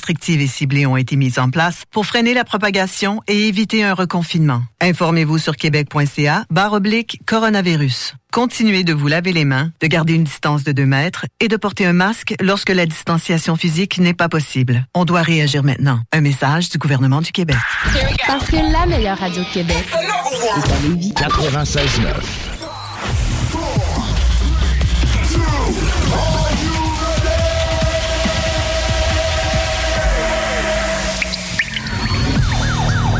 Restrictives et ciblées ont été mises en place pour freiner la propagation et éviter un reconfinement. Informez-vous sur québec.ca barre oblique coronavirus. Continuez de vous laver les mains, de garder une distance de 2 mètres et de porter un masque lorsque la distanciation physique n'est pas possible. On doit réagir maintenant. Un message du gouvernement du Québec. Parce que la meilleure radio de Québec est à Lévis. 96.9.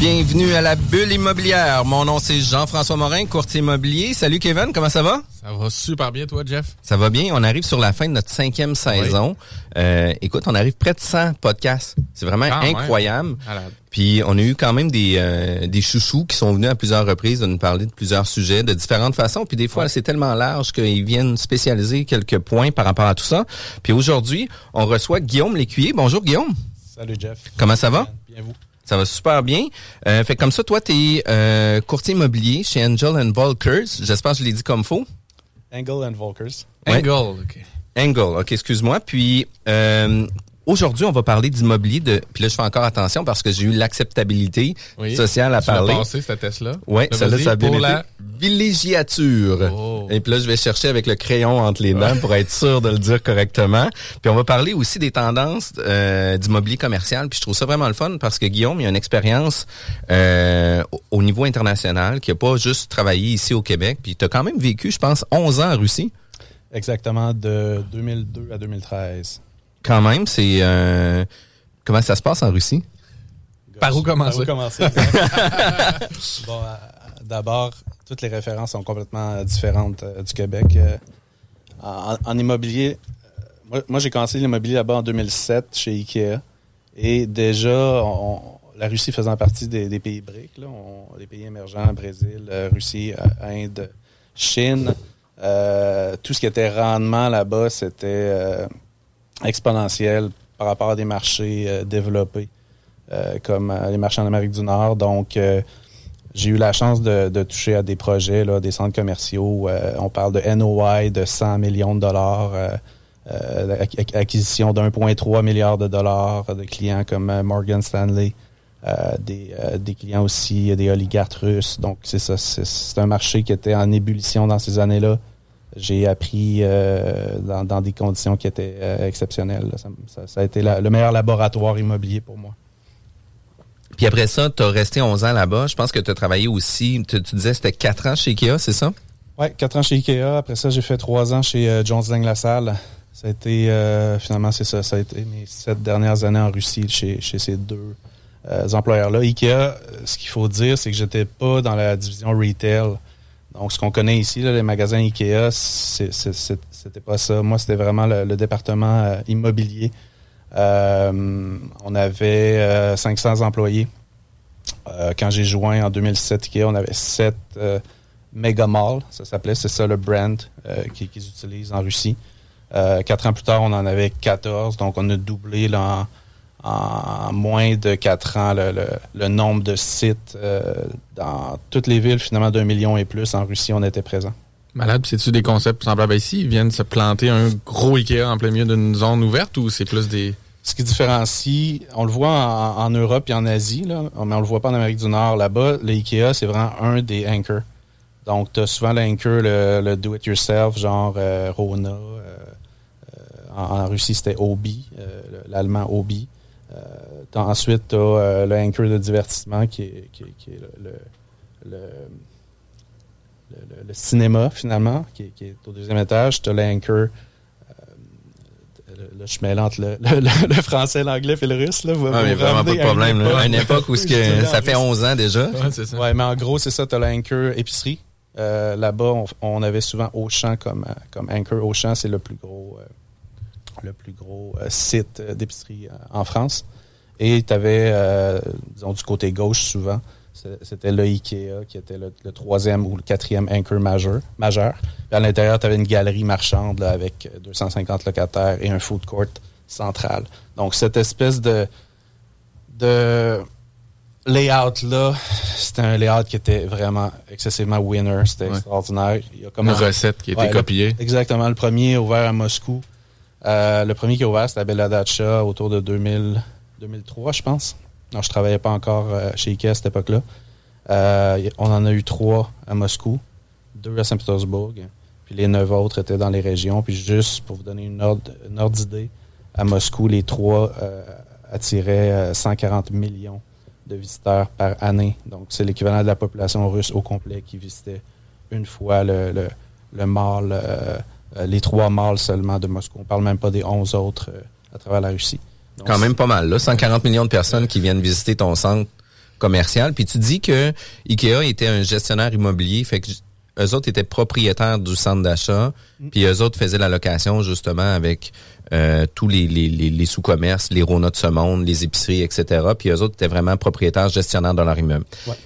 Bienvenue à la bulle immobilière. Mon nom c'est Jean-François Morin, courtier immobilier. Salut Kevin, comment ça va? Ça va super bien, toi, Jeff? Ça va bien. On arrive sur la fin de notre cinquième saison. Euh, écoute, on arrive près de 100 podcasts. C'est vraiment incroyable. Puis on a eu quand même des, euh, des chouchous qui sont venus à plusieurs reprises de nous parler de plusieurs sujets de différentes façons. Puis des fois, c'est tellement large qu'ils viennent spécialiser quelques points par rapport à tout ça. Puis aujourd'hui, on reçoit Guillaume Lécuyer. Bonjour Guillaume. Salut, Jeff. Comment ça va? Bien, vous? Ça va super bien. Euh, fait que comme ça, toi, tu es courtier immobilier chez Angel and Volkers. J'espère que je l'ai dit comme faux. Angle and Volkers. Ouais. Angle, OK. Angle, ok, excuse-moi. Puis euh, aujourd'hui, on va parler d'immobilier. De, puis là, je fais encore attention parce que j'ai eu l'acceptabilité Oui. sociale à Tu parler. passé, cette Tesla? Oui, Là, celle-là, ça a bien pour été. la... Villégiature. Oh. Et puis là, je vais chercher avec le crayon entre les dents pour être sûr de le dire correctement. Puis on va parler aussi des tendances euh, d'immobilier commercial. Puis je trouve ça vraiment le fun parce que Guillaume, il a une expérience euh, au- au niveau international qui a pas juste travaillé ici au Québec. Puis tu as quand même vécu, je pense, 11 ans en Russie. Exactement, de 2002 à 2013. Quand même, c'est... euh, comment ça se passe en Russie? Par où commencer? Par où commencer? bon, euh, d'abord, toutes les références sont complètement euh, différentes euh, du Québec. Euh, en, en immobilier, euh, moi, moi, j'ai commencé l'immobilier là-bas en 2007 chez Ikea. Et déjà, on- la Russie faisant partie des, des pays BRIC, là, on- les pays émergents, Brésil, euh, Russie, euh, Inde, Chine, euh, tout ce qui était rendement là-bas, c'était euh, exponentiel par rapport à des marchés euh, développés euh, comme euh, les marchés en Amérique du Nord. Donc, euh, j'ai eu la chance de, de toucher à des projets, là, des centres commerciaux. euh, on parle de NOI de 100 millions de dollars, ac- acquisition d'1,3 milliard de dollars de clients comme Morgan Stanley, euh, des, euh, des clients aussi, des oligarques russes. Donc, c'est ça. C'est un marché qui était en ébullition dans ces années-là. J'ai appris euh, dans, dans des conditions qui étaient euh, exceptionnelles. Ça, ça- ça a été la- le meilleur laboratoire immobilier pour moi. Puis après ça, tu as resté 11 ans là-bas. Je pense que tu as travaillé aussi, tu, tu disais c'était 4 ans chez Ikea, c'est ça? Ouais, quatre ans chez Ikea. Après ça, j'ai fait trois ans chez euh, Jones Lang LaSalle. Ça a été, euh, finalement, c'est ça. Ça a été mes sept dernières années en Russie chez, chez ces deux employeurs-là. Ikea, ce qu'il faut dire, c'est que j'étais pas dans la division retail. Donc, ce qu'on connaît ici, les magasins Ikea, c'était pas ça. Moi, c'était vraiment le, département euh, immobilier. Euh, on avait 500 employés. quand j'ai joint en 2007 Ikea, on avait 7 Mega Mall, ça s'appelait, c'est ça le brand qu'ils utilisent en Russie. quatre ans plus tard, on en avait 14, donc on a doublé là, moins de quatre ans le, nombre de sites euh, dans toutes les villes, finalement d'un million et plus en Russie, on était présent. Malade, c'est-tu des concepts semblables ici? Ils viennent se planter un gros Ikea en plein milieu d'une zone ouverte ou c'est plus des... Ce qui différencie, on le voit en, Europe et en Asie, là, mais on le voit pas en Amérique du Nord. Là-bas, l'Ikea, c'est vraiment un des anchors. Donc, tu as souvent l'anchor, le, do-it-yourself, genre euh, Rona. Euh, en, Russie, c'était Obi, l'allemand Obi. Euh, ensuite, tu as euh, le anchor de divertissement qui est, qui, est le, le, cinéma, finalement, qui est, au deuxième étage. Tu as l'anchor. Euh, je mélange le, le, français, l'anglais et le russe. Là, ah, mais vraiment pas de problème. À une époque, où ça fait 11 ans déjà. Ouais, mais en gros, c'est ça. Tu as l'anchor épicerie. Là-bas, on, avait souvent Auchan comme, comme anchor. Auchan, c'est le plus gros le plus gros euh, site euh, d'épicerie euh, en France. Et tu avais, disons, du côté gauche souvent, c'était le Ikea qui était le, troisième ou le quatrième anchor majeur. majeur. à l'intérieur, tu avais une galerie marchande avec 250 locataires et un food court central. Donc, cette espèce de, de layout-là, c'était un layout qui était vraiment excessivement winner. C'était extraordinaire. Il y a comme une recette qui a été copiée. exactement. Le premier ouvert à Moscou. Euh, le premier qui a ouvert, c'était à Beladacha autour de 2000, 2003, je pense. Non, je travaillais pas encore euh, chez Ikea à cette époque-là. Euh, on en a eu trois à Moscou, deux à Saint-Pétersbourg, puis les neuf autres étaient dans les régions. Puis juste pour vous donner une ordre, d'idée, à Moscou, les trois attiraient 140 millions de visiteurs par année. Donc, c'est l'équivalent de la population russe au complet qui visitait une fois le, le, le euh, les trois mâles seulement de Moscou. On parle même pas des onze autres euh, à travers la Russie. Quand même pas mal, là. 140 millions de personnes qui viennent visiter ton centre commercial. Puis tu dis que Ikea était un gestionnaire immobilier, fait que eux autres étaient propriétaires du centre d'achat, puis eux autres faisaient la location justement avec euh, tous les, les, les, sous-commerces, les Rona de ce monde, les épiceries, etc. Puis eux autres étaient vraiment propriétaires, gestionnaires de leur immeuble.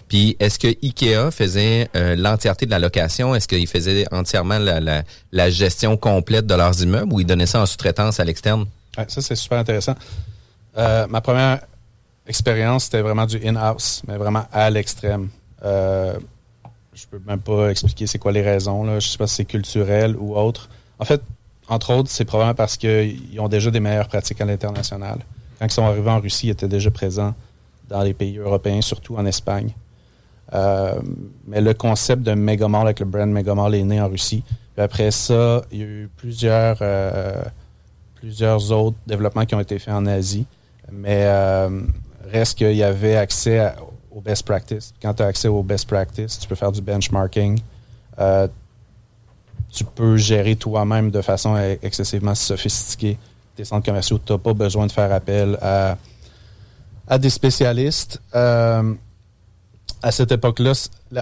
Puis est-ce que Ikea faisait euh, l'entièreté de la location? Est-ce qu'ils faisaient entièrement la, la, la, gestion complète de leurs immeubles ou ils donnaient ça en sous-traitance à l'externe? Ça, c'est super intéressant. Euh, ma première expérience, c'était vraiment du in-house, mais vraiment à l'extrême. Euh, je peux même pas expliquer c'est quoi les raisons. Là. Je sais pas si c'est culturel ou autre. En fait, entre autres, c'est probablement parce qu'ils ont déjà des meilleures pratiques à l'international. Quand ils sont arrivés en Russie, ils étaient déjà présents dans les pays européens, surtout en Espagne. Euh, mais le concept de Megamall avec le brand Megamall est né en Russie. Puis après ça, il y a eu plusieurs, euh, plusieurs autres développements qui ont été faits en Asie. Mais euh, reste qu'il y avait accès aux best practices. Quand tu as accès aux best practices, tu peux faire du benchmarking tu peux gérer toi-même de façon excessivement sophistiquée tes centres commerciaux. Tu n'as pas besoin de faire appel à, à des spécialistes. Euh, à cette époque-là,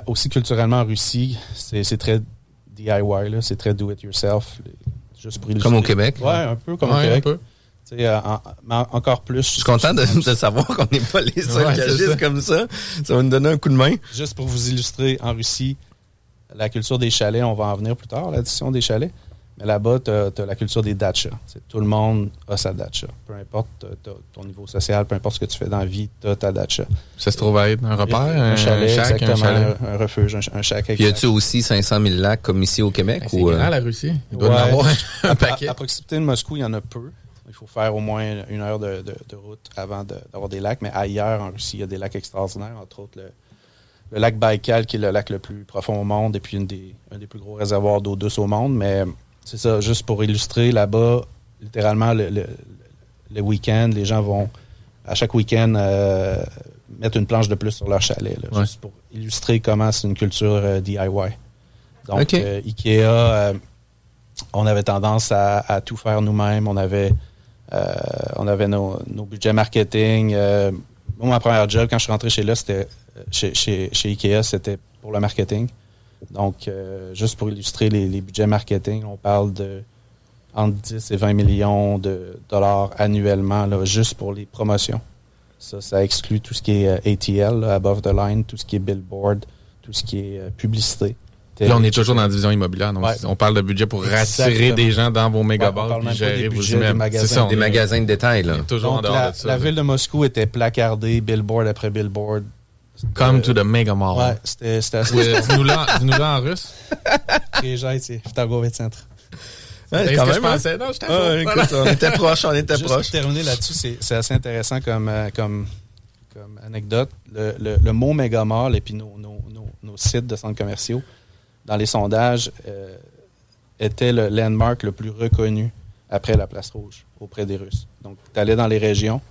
aussi culturellement en Russie, c'est très DIY, c'est très do-it-yourself. Juste comme au Québec. Oui, un peu comme au Québec. Euh, encore plus. Je suis content de, savoir qu'on n'est pas les seuls qui agissent comme ça. Ça va nous donner un coup de main. Juste pour vous illustrer, en Russie, la culture des chalets, on va en venir plus tard, l'addition des chalets. Mais là-bas, tu as, la culture des dachas. Tout le monde a sa dacha. Peu importe ton niveau social, peu importe ce que tu fais dans la vie, tu as ta dacha. Ça se trouve à être un repère, un, chalet, exactement, un, refuge, un, chalet. Puis y a-tu aussi 500 000 lacs comme ici au Québec? Ben, c'est ou, grand, euh? la Russie. Il doit y en avoir un paquet. À, proximité de Moscou, il y en a peu. Il faut faire au moins une heure de, route avant d'avoir des lacs. Mais ailleurs, en Russie, il y a des lacs extraordinaires, entre autres le, le lac Baïkal, qui est le lac le plus profond au monde et puis une des, un des plus gros réservoirs d'eau douce au monde. Mais c'est ça, juste pour illustrer, là-bas, littéralement, le, le, week-end, les gens vont, à chaque week-end, euh, mettre une planche de plus sur leur chalet, juste pour illustrer comment c'est une culture euh, DIY. Donc, euh, Ikea, on avait tendance à, tout faire nous-mêmes. On avait, on avait nos, nos budgets marketing. moi, ma première job, quand je suis rentré chez là, c'était chez, chez, Ikea, c'était pour le marketing. Donc, euh, juste pour illustrer les, les, budgets marketing, on parle de entre 10 et 20 millions de dollars annuellement, là, juste pour les promotions. Ça, ça exclut tout ce qui est euh, ATL, above the line, tout ce qui est billboard, tout ce qui est euh, publicité. Là, on est toujours dans la division immobilière. Donc On parle de budget pour rassurer des gens dans vos mégaballes ouais, gérer vos immeubles. Magasins, ça, des magasins de détail. Là. Toujours en dehors la, de ça, la ville de Moscou était placardée, billboard après billboard. Come euh, to the mega mall. Ouais, c'était assez. Oui, Dis-nous là en russe. Приезжайте в торговый центр. Ouais, quand même, je hein? pensais. Non, je ah, écoute, on était proche, on était Juste proche. Pour terminer là-dessus, c'est assez intéressant comme, euh, comme, comme anecdote. Le, le, le mot Megamall et puis nos, nos, nos, nos, sites de centres commerciaux, dans les sondages, euh, était le landmark le plus reconnu après la place rouge auprès des Russes. Donc, tu allais dans les régions.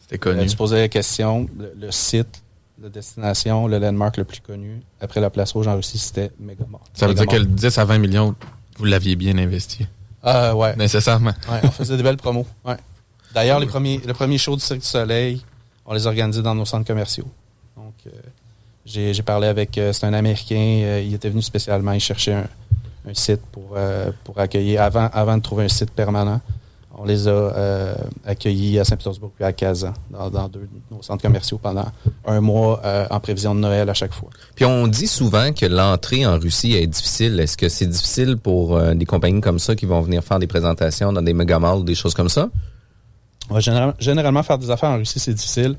C'était connu. Euh, tu posais la question, le, le, site, la destination, le landmark le plus connu après la place rouge en Russie, c'était Megamall. Ça veut dire que le 10 à 20 millions, vous l'aviez bien investi. Euh, ouais. Nécessairement. Ouais, on faisait des belles promos. Ouais. D'ailleurs, les premiers, le premier show du Cirque du Soleil, on les organisait dans nos centres commerciaux. Donc, euh, j'ai, j'ai parlé avec, euh, c'est un Américain, euh, il était venu spécialement, il cherchait un, un site pour, pour accueillir, avant, avant de trouver un site permanent. On les a euh, accueillis à Saint-Pétersbourg puis à Kazan, dans, dans deux nos centres commerciaux pendant un mois euh, en prévision de Noël à chaque fois. Puis on dit souvent que l'entrée en Russie est difficile. Est-ce que c'est difficile pour euh, des compagnies comme ça qui vont venir faire des présentations dans des megamalls ou des choses comme ça? Ouais, généralement, généralement, faire des affaires en Russie, c'est difficile.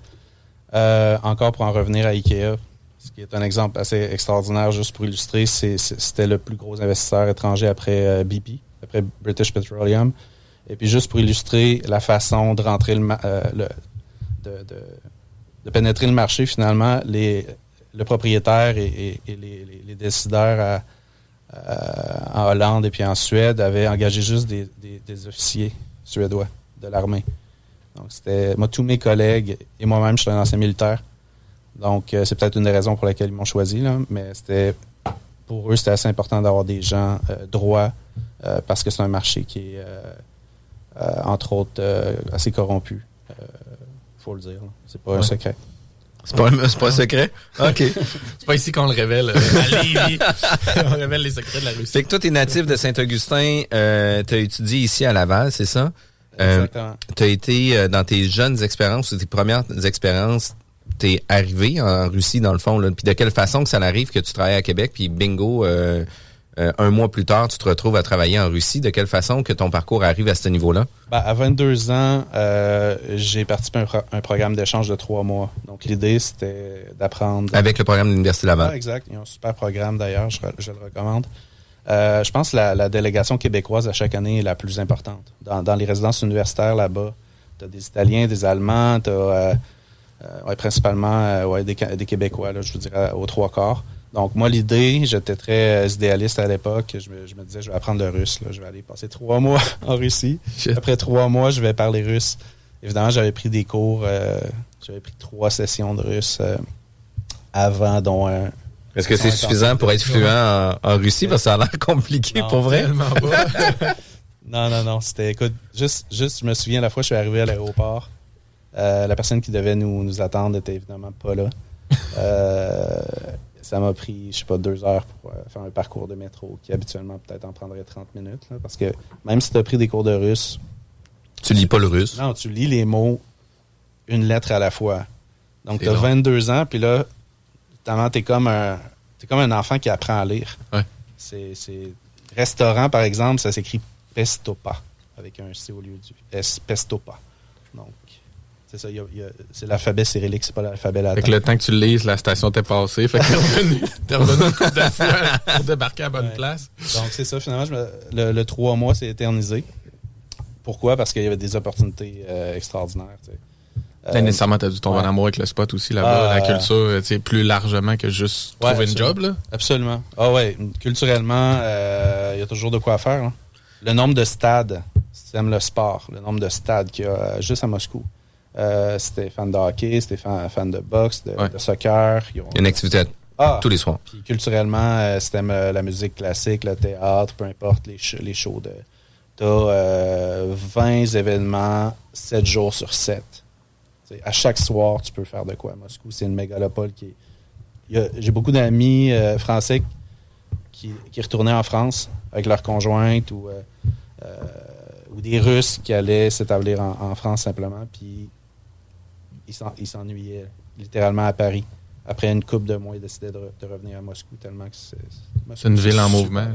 Encore pour en revenir à Ikea, ce qui est un exemple assez extraordinaire, juste pour illustrer, c'était le plus gros investisseur étranger après BP, après British Petroleum. Et puis juste pour illustrer la façon de rentrer euh, de, pénétrer le marché, finalement, les, le propriétaire et, les, décideurs à, en Hollande et puis en Suède avaient engagé juste des, des, officiers suédois de l'armée. Donc c'était moi tous mes collègues et moi-même je suis un ancien militaire. Donc euh, c'est peut-être une des raisons pour laquelle ils m'ont choisi là, mais c'était pour eux c'était assez important d'avoir des gens euh, droits euh, parce que c'est un marché qui est euh, entre autres, euh, assez corrompu. Il euh, faut le dire. C'est pas ouais. un secret. C'est pas, pas un secret? OK. c'est pas ici qu'on le révèle. on révèle les secrets de la Russie. Fait que toi, t'es natif de Saint-Augustin. Euh, t'as étudié ici à Laval, c'est ça? Exactement. Euh, t'as été, dans tes jeunes expériences, tes premières expériences, t'es arrivé en Russie, dans le fond. Là. Puis de quelle façon que ça arrive que tu travailles à Québec, puis bingo... Euh, un mois plus tard, tu te retrouves à travailler en Russie. De quelle façon que ton parcours arrive à ce niveau-là? Ben, à 22 ans, euh, j'ai participé à un, pro un programme d'échange de trois mois. Donc, l'idée, c'était d'apprendre... Avec le programme de l'Université Laval. Ah, exact. Il y a un super programme, d'ailleurs. Je, je, le recommande. Euh, je pense que la, la, délégation québécoise à chaque année est la plus importante. Dans, dans les résidences universitaires là-bas, tu as des Italiens, des Allemands, tu as ouais, principalement ouais, des, des Québécois, là, je vous dirais, aux trois quarts. Donc, moi, l'idée, j'étais très idéaliste à l'époque. Je me, je me, disais, je vais apprendre le russe. Là. Je vais aller passer trois mois en Russie. Après trois mois, je vais parler russe. Évidemment, j'avais pris des cours. Euh, j'avais pris trois sessions de russe euh, avant, dont un. Est-ce que c'est suffisant pour être fluent en, en, Russie? Parce que ça a l'air compliqué, non, pour vrai. non, non, non. C'était, écoute, juste, juste, je me souviens, la fois je suis arrivé à l'aéroport, euh, la personne qui devait nous, nous attendre était évidemment pas là. Euh, ça m'a pris, je sais pas, deux heures pour euh, faire un parcours de métro qui habituellement peut-être en prendrait 30 minutes. Là, parce que même si tu as pris des cours de russe. Tu lis pas le russe? Non, tu lis les mots une lettre à la fois. Donc, tu as 22 ans, puis là, tu es comme un. T'es comme un enfant qui apprend à lire. Ouais. C'est, Restaurant, par exemple, ça s'écrit Pestopa, avec un C au lieu du S, Pestopa. Donc, c'est ça, c'est l'alphabet cyrillique, c'est pas l'alphabet latin. Fait que le temps que tu le lises, la station t'est passée. Fait que t'es revenu, t'es revenu pour débarquer à bonne ouais. place. Donc c'est ça, finalement, me, le, le, trois mois s'est éternisé. Pourquoi? Parce qu'il y avait des opportunités euh, extraordinaires. Tu sais. Euh, nécessairement, t'as dû tomber ouais. en amour avec le spot aussi là-bas, ah, la culture, tu sais, plus largement que juste ouais, trouver une job, là. Absolument. Ah ouais, culturellement, il euh, y a toujours de quoi faire. Là. Le nombre de stades, si tu aimes le sport, le nombre de stades qu'il y a juste à Moscou. Euh, c'était fan de hockey, c'était fan, fan, de boxe, de, ouais. de soccer. Ils ont... Une activité ah, tous les soirs. Puis culturellement, euh, c'était la musique classique, le théâtre, peu importe les, sh les shows de. T'as euh, 20 événements, 7 jours sur 7. T'sais, à chaque soir, tu peux faire de quoi Moscou. C'est une mégalopole qui est. J'ai beaucoup d'amis euh, français qui, qui retournaient en France avec leur conjointe ou, euh, euh, ou des Russes qui allaient s'établir en, en France simplement. Puis ils s'en- ils s'ennuyaient littéralement à Paris. Après une couple de mois, ils décidaient de, re- de revenir à Moscou tellement que c'est. C'est une ville en mouvement.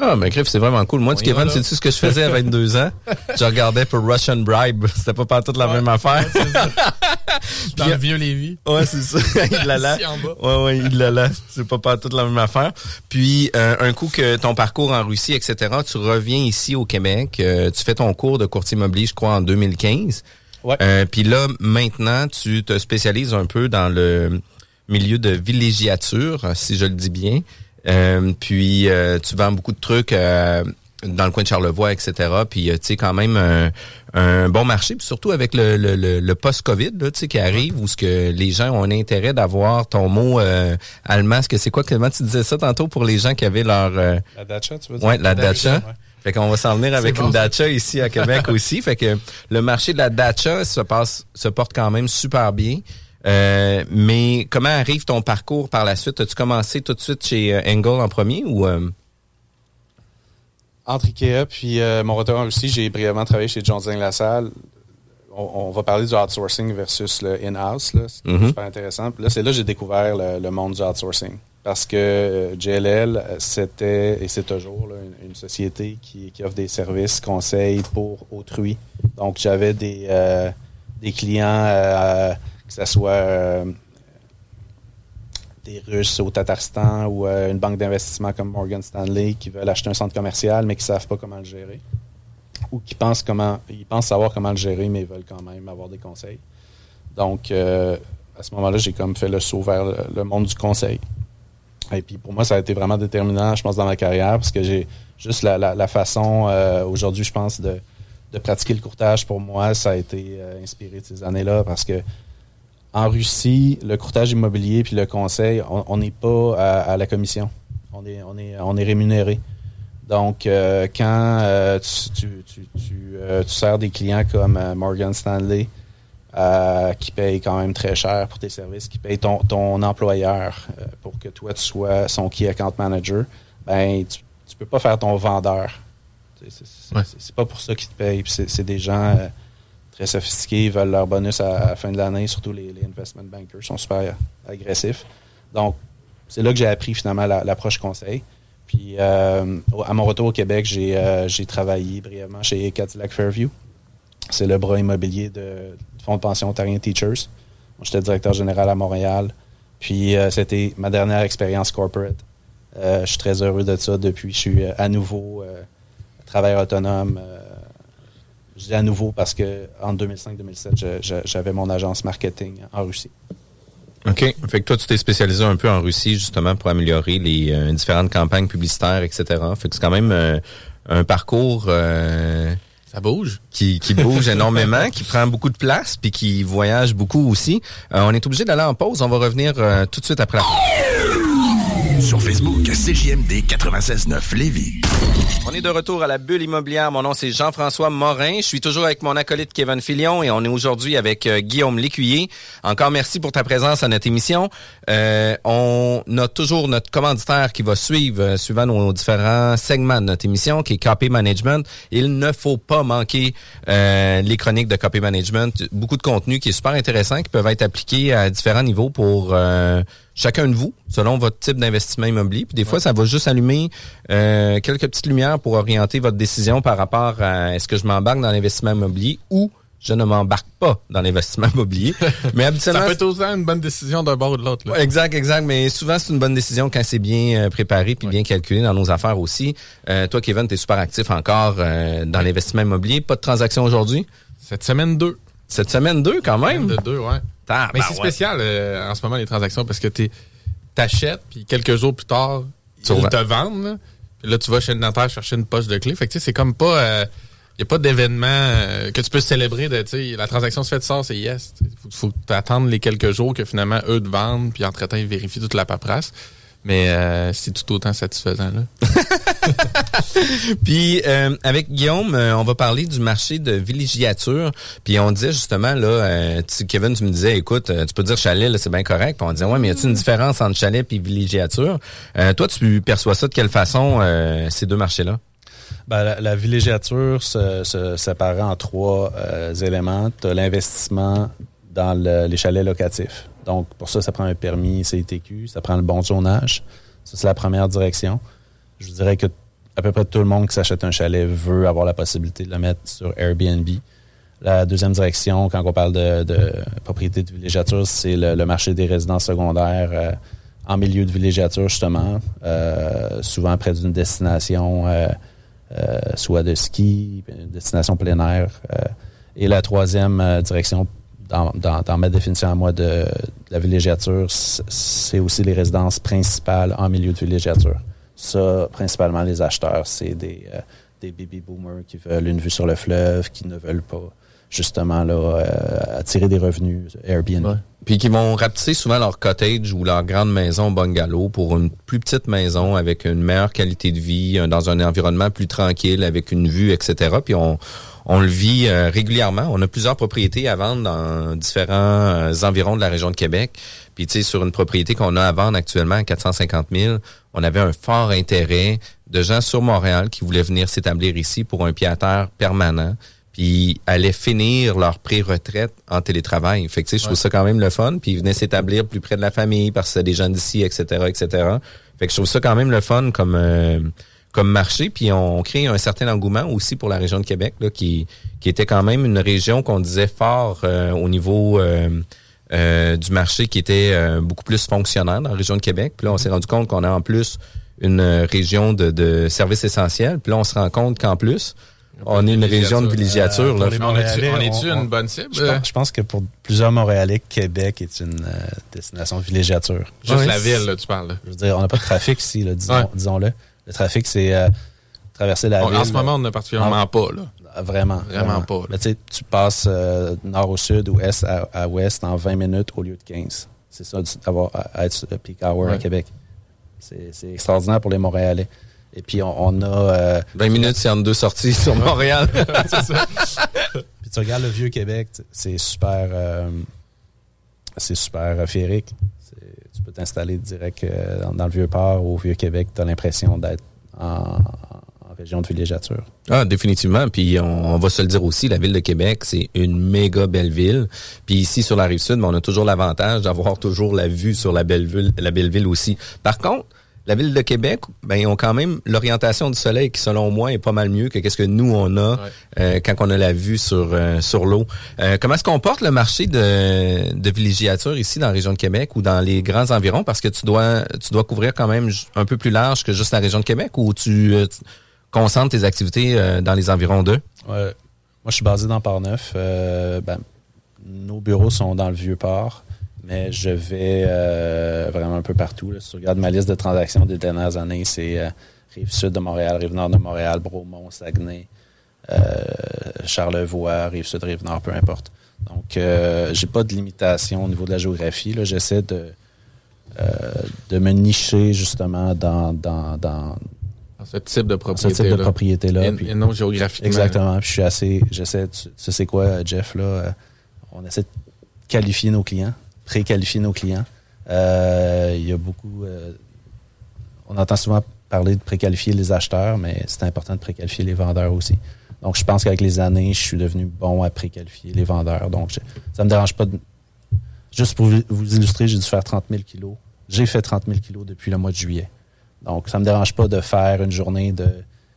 Ah, mais Griff, c'est vraiment cool. Moi, du Kevin, sais-tu ce que je faisais à 22 ans? Je regardais pour Russian Bribe. C'était pas partout la même affaire. Dans le vieux Lévis. Ouais, c'est ça. il l'a là. Ouais, ouais, il l'a là. C'est pas partout la même affaire. Puis, euh, un coup que ton parcours en Russie, etc., tu reviens ici au Québec. euh, tu fais ton cours de courtier immobilier, je crois, en 2015. Ouais. Euh, puis là, maintenant, tu te spécialises un peu dans le milieu de villégiature, si je le dis bien. Euh, puis, euh, tu vends beaucoup de trucs euh, dans le coin de Charlevoix, etc. Puis, euh, tu sais, quand même un, un bon marché. Puis surtout avec le, le, le, le post-COVID, là, tu sais, qui arrive, où ce que les gens ont un intérêt d'avoir ton mot euh, allemand. Est-ce que c'est quoi? Comment tu disais ça tantôt pour les gens qui avaient leur... euh, La Dacia, tu veux dire? Ouais, la dacha. Ouais. Fait qu'on va s'en venir avec bon, une ça. dacha ici à Québec aussi. Fait que le marché de la dacha se passe, se porte quand même super bien. Euh, mais comment arrive ton parcours par la suite? As-tu commencé tout de suite chez euh, Engel en premier ou euh, Entre Ikea puis euh, mon retour en Russie, j'ai brièvement travaillé chez Johnson Lassalle. On, on va parler du outsourcing versus le in-house. C'est Mhm. super intéressant. Puis là, c'est là que j'ai découvert le, le monde du outsourcing. Parce que euh, JLL, euh, c'était, et c'est toujours, une, société qui, offre des services, conseils pour autrui. Donc, j'avais des, euh, clients, que ce soit des Russes au Tatarstan ou une banque d'investissement comme Morgan Stanley qui veulent acheter un centre commercial mais qui savent pas comment le gérer. Ou qui pensent comment ils pensent savoir comment le gérer, mais veulent quand même avoir des conseils. Donc à ce moment-là, j'ai comme fait le saut vers le monde du conseil. Et puis pour moi, ça a été vraiment déterminant, je pense, dans ma carrière, parce que j'ai juste la, façon euh, aujourd'hui, je pense, de, pratiquer le courtage pour moi, ça a été euh, inspiré de ces années-là, parce que en Russie, le courtage immobilier puis le conseil, on n'est pas à, la commission. On est, on est, on est rémunéré. Donc, euh, quand tu, tu, sers des clients comme Morgan Stanley, euh, qui paye quand même très cher pour tes services, qui paye ton, ton employeur euh, pour que toi, tu sois son key account manager, ben, tu, tu peux pas faire ton vendeur. C'est- Ouais. pas pour ça qu'ils te payent. C'est des gens euh, très sophistiqués, ils veulent leur bonus à, à la fin de l'année, surtout les, les investment bankers sont super agressifs. Donc, c'est là que j'ai appris finalement la- l'approche conseil. Puis, à mon retour au Québec, j'ai j'ai travaillé brièvement chez Cadillac Fairview. C'est le bras immobilier de, du Fonds de pension ontarien Teachers. J'étais directeur général à Montréal. Puis, euh, c'était ma dernière expérience corporate. Euh, je suis très heureux de ça depuis. Je suis euh, à nouveau travailleur autonome. je dis à nouveau parce que en 2005-2007, je- je- j'avais mon agence marketing en Russie. OK. Fait que toi, tu t'es spécialisé un peu en Russie, justement, pour améliorer les différentes campagnes publicitaires, etc. Fait que c'est quand même un parcours Ça bouge. qui, qui bouge énormément, qui prend beaucoup de place, puis qui voyage beaucoup aussi. Euh, on est obligé d'aller en pause. On va revenir euh, tout de suite après la Sur Facebook, CJMD 96.9 Lévis. On est de retour à la bulle immobilière. Mon nom, c'est Jean-François Morin. Je suis toujours avec mon acolyte Kevin Filion et on est aujourd'hui avec euh, Guillaume Lécuyer. Encore merci pour ta présence à notre émission. Euh, on a toujours notre commanditaire qui va suivre, euh, suivant nos différents segments de notre émission, qui est Copy Management. Il ne faut pas manquer euh, les chroniques de Copy Management. Beaucoup de contenu qui est super intéressant, qui peuvent être appliqués à différents niveaux pour... chacun de vous, selon votre type d'investissement immobilier. Puis des fois, ça va juste allumer euh, quelques petites lumières pour orienter votre décision par rapport à est-ce que je m'embarque dans l'investissement immobilier ou je ne m'embarque pas dans l'investissement immobilier. Mais Ça habituellement, peut être autant une bonne décision d'un bord ou de l'autre. Ouais, Exact, exact. Mais souvent, c'est une bonne décision quand c'est bien euh, préparé puis bien calculé dans nos affaires aussi. Euh, toi, Kevin, tu es super actif encore euh, dans l'investissement immobilier. Pas de transaction aujourd'hui? Cette semaine 2. Cette semaine, deux quand même? De deux, ouais. Ah, Mais ben c'est ouais. spécial euh, en ce moment les transactions parce que tu t'achètes puis quelques jours plus tard Tu ils te vendent. Là. Puis là tu vas chez le notaire chercher une poche de clé. Fait que tu sais c'est comme pas euh, y a pas d'événement euh, que tu peux célébrer de tu sais la transaction se fait de ça c'est yes. Il faut, faut attendre les quelques jours que finalement eux te vendent puis entre-temps ils vérifient toute la paperasse. Mais euh, c'est tout autant satisfaisant là. puis euh, avec Guillaume, euh, on va parler du marché de villégiature. Puis on disait justement là, euh, Kevin, tu me disais, écoute, tu peux dire chalet, là, c'est bien correct. On disait, ouais, mais y a-t-il une différence entre chalet et villégiature? Toi, tu perçois ça de quelle façon ces deux marchés-là? Ben, la, villégiature se, se sépare en trois éléments. Tu l'investissement dans le, les chalets locatifs. Donc, pour ça, ça prend un permis CITQ, ça prend le bon zonage. Ça, c'est la première direction. Je vous dirais que à peu près tout le monde qui s'achète un chalet veut avoir la possibilité de le mettre sur Airbnb. La deuxième direction, quand on parle de, propriété de villégiature, c'est le, marché des résidences secondaires euh, en milieu de villégiature, justement, euh, souvent près d'une destination, euh, soit de ski, une destination plein air. et la troisième direction, dans, ma définition à moi de, la villégiature, c'est aussi les résidences principales en milieu de villégiature. Ça, principalement, les acheteurs, c'est des, euh, des baby boomers qui veulent une vue sur le fleuve, qui ne veulent pas justement là, euh, attirer des revenus Airbnb. Puis qui vont rapetisser souvent leur cottage ou leur grande maison bungalow pour une plus petite maison avec une meilleure qualité de vie, dans un environnement plus tranquille, avec une vue, etc. Puis on, on le vit euh, régulièrement. On a plusieurs propriétés à vendre dans différents euh, environs de la région de Québec. Puis, tu sais, sur une propriété qu'on a à vendre actuellement à 450 000, on avait un fort intérêt de gens sur Montréal qui voulaient venir s'établir ici pour un pied à terre permanent puis allaient finir leur pré-retraite en télétravail. Fait que, tu sais, je trouve ça quand même le fun. Puis ils venaient s'établir plus près de la famille parce que c'est des gens d'ici, etc., etc. Fait que je trouve ça quand même le fun comme... Euh, comme marché, puis on crée un certain engouement aussi pour la région de Québec, là, qui, qui était quand même une région qu'on disait fort euh, au niveau euh, euh, du marché, qui était beaucoup plus fonctionnel dans la région de Québec. Puis là, on s'est rendu compte qu'on a en plus une région de, de services essentiels. Puis là, on se rend compte qu'en plus, on est une région de villégiature. là. On est-tu une bonne cible? Je pense, que pour plusieurs Montréalais, Québec est une destination de villégiature. Juste la ville, là, tu parles. Je veux dire, on n'a pas de trafic ici, là, disons, disons-le. Le trafic, c'est euh, traverser la ville. En ce moment, on n'a particulièrement pas. Là. Ah, vraiment. Vraiment, pas. Mais tu tu passes euh, nord au sud ou est à, ouest en 20 minutes au lieu de 15. C'est ça d'avoir à être peak hour à Québec. C'est extraordinaire pour les Montréalais. Et puis, on, a... 20 euh, minutes, c'est entre deux sorties sur Montréal. ça. puis tu regardes le Vieux-Québec, c'est super... c'est super féerique peux t'installer direct euh, dans, le Vieux-Port ou au Vieux-Québec. Tu as l'impression d'être en, région de villégiature. Ah, définitivement. Puis on, va se le dire aussi, la ville de Québec, c'est une méga belle ville. Puis ici, sur la rive sud, ben, on a toujours l'avantage d'avoir toujours la vue sur la belle ville, la belle ville aussi. Par contre, la ville de Québec, ben ils ont quand même l'orientation du soleil qui, selon moi, est pas mal mieux que qu'est-ce que nous on a euh, quand on a la vue sur euh, sur l'eau. Euh, comment est-ce qu'on porte le marché de, de villégiature ici dans la région de Québec ou dans les grands environs? Parce que tu dois tu dois couvrir quand même un peu plus large que juste la région de Québec ou tu, concentres tes activités dans les environs d'eux? moi, je suis basé dans Port-Neuf. Ben, nos bureaux sont dans le Vieux-Port. Mais je vais euh, vraiment un peu partout. Si tu regardes ma liste de transactions des dernières années, c'est euh, Rive-Sud de Montréal, Rive-Nord de Montréal, Bromont, Saguenay, euh, Charlevoix, Rive-Sud, Rive-Nord, peu importe. Donc, j'ai pas de limitation au niveau de la géographie. J'essaie de, de me nicher justement dans, dans, dans ce type de propriété. Ce type de propriété-là. Et, non géographiquement. Exactement. Puis je suis assez. J'essaie. Tu, sais quoi, Jeff, là? on essaie de qualifier nos clients préqualifier nos clients. Euh, il y a beaucoup. Euh, on entend souvent parler de préqualifier les acheteurs, mais c'est important de préqualifier les vendeurs aussi. Donc, je pense qu'avec les années, je suis devenu bon à préqualifier les vendeurs. Donc, ça me dérange pas de. Juste pour vous illustrer, j'ai dû faire 30 000 kilos. J'ai fait 30 000 kilos depuis le mois de juillet. Donc, ça me dérange pas de faire une journée de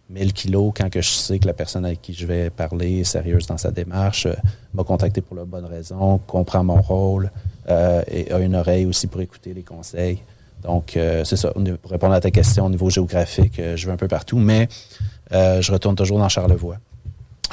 1000 kilos quand que je sais que la personne avec qui je vais parler est sérieuse dans sa démarche, euh, m'a contacté pour la bonne raison, comprend mon rôle euh, et a une oreille aussi pour écouter les conseils. Donc, euh, c'est ça. Pour répondre à ta question au niveau géographique, je vais un peu partout, mais je retourne toujours dans Charlevoix.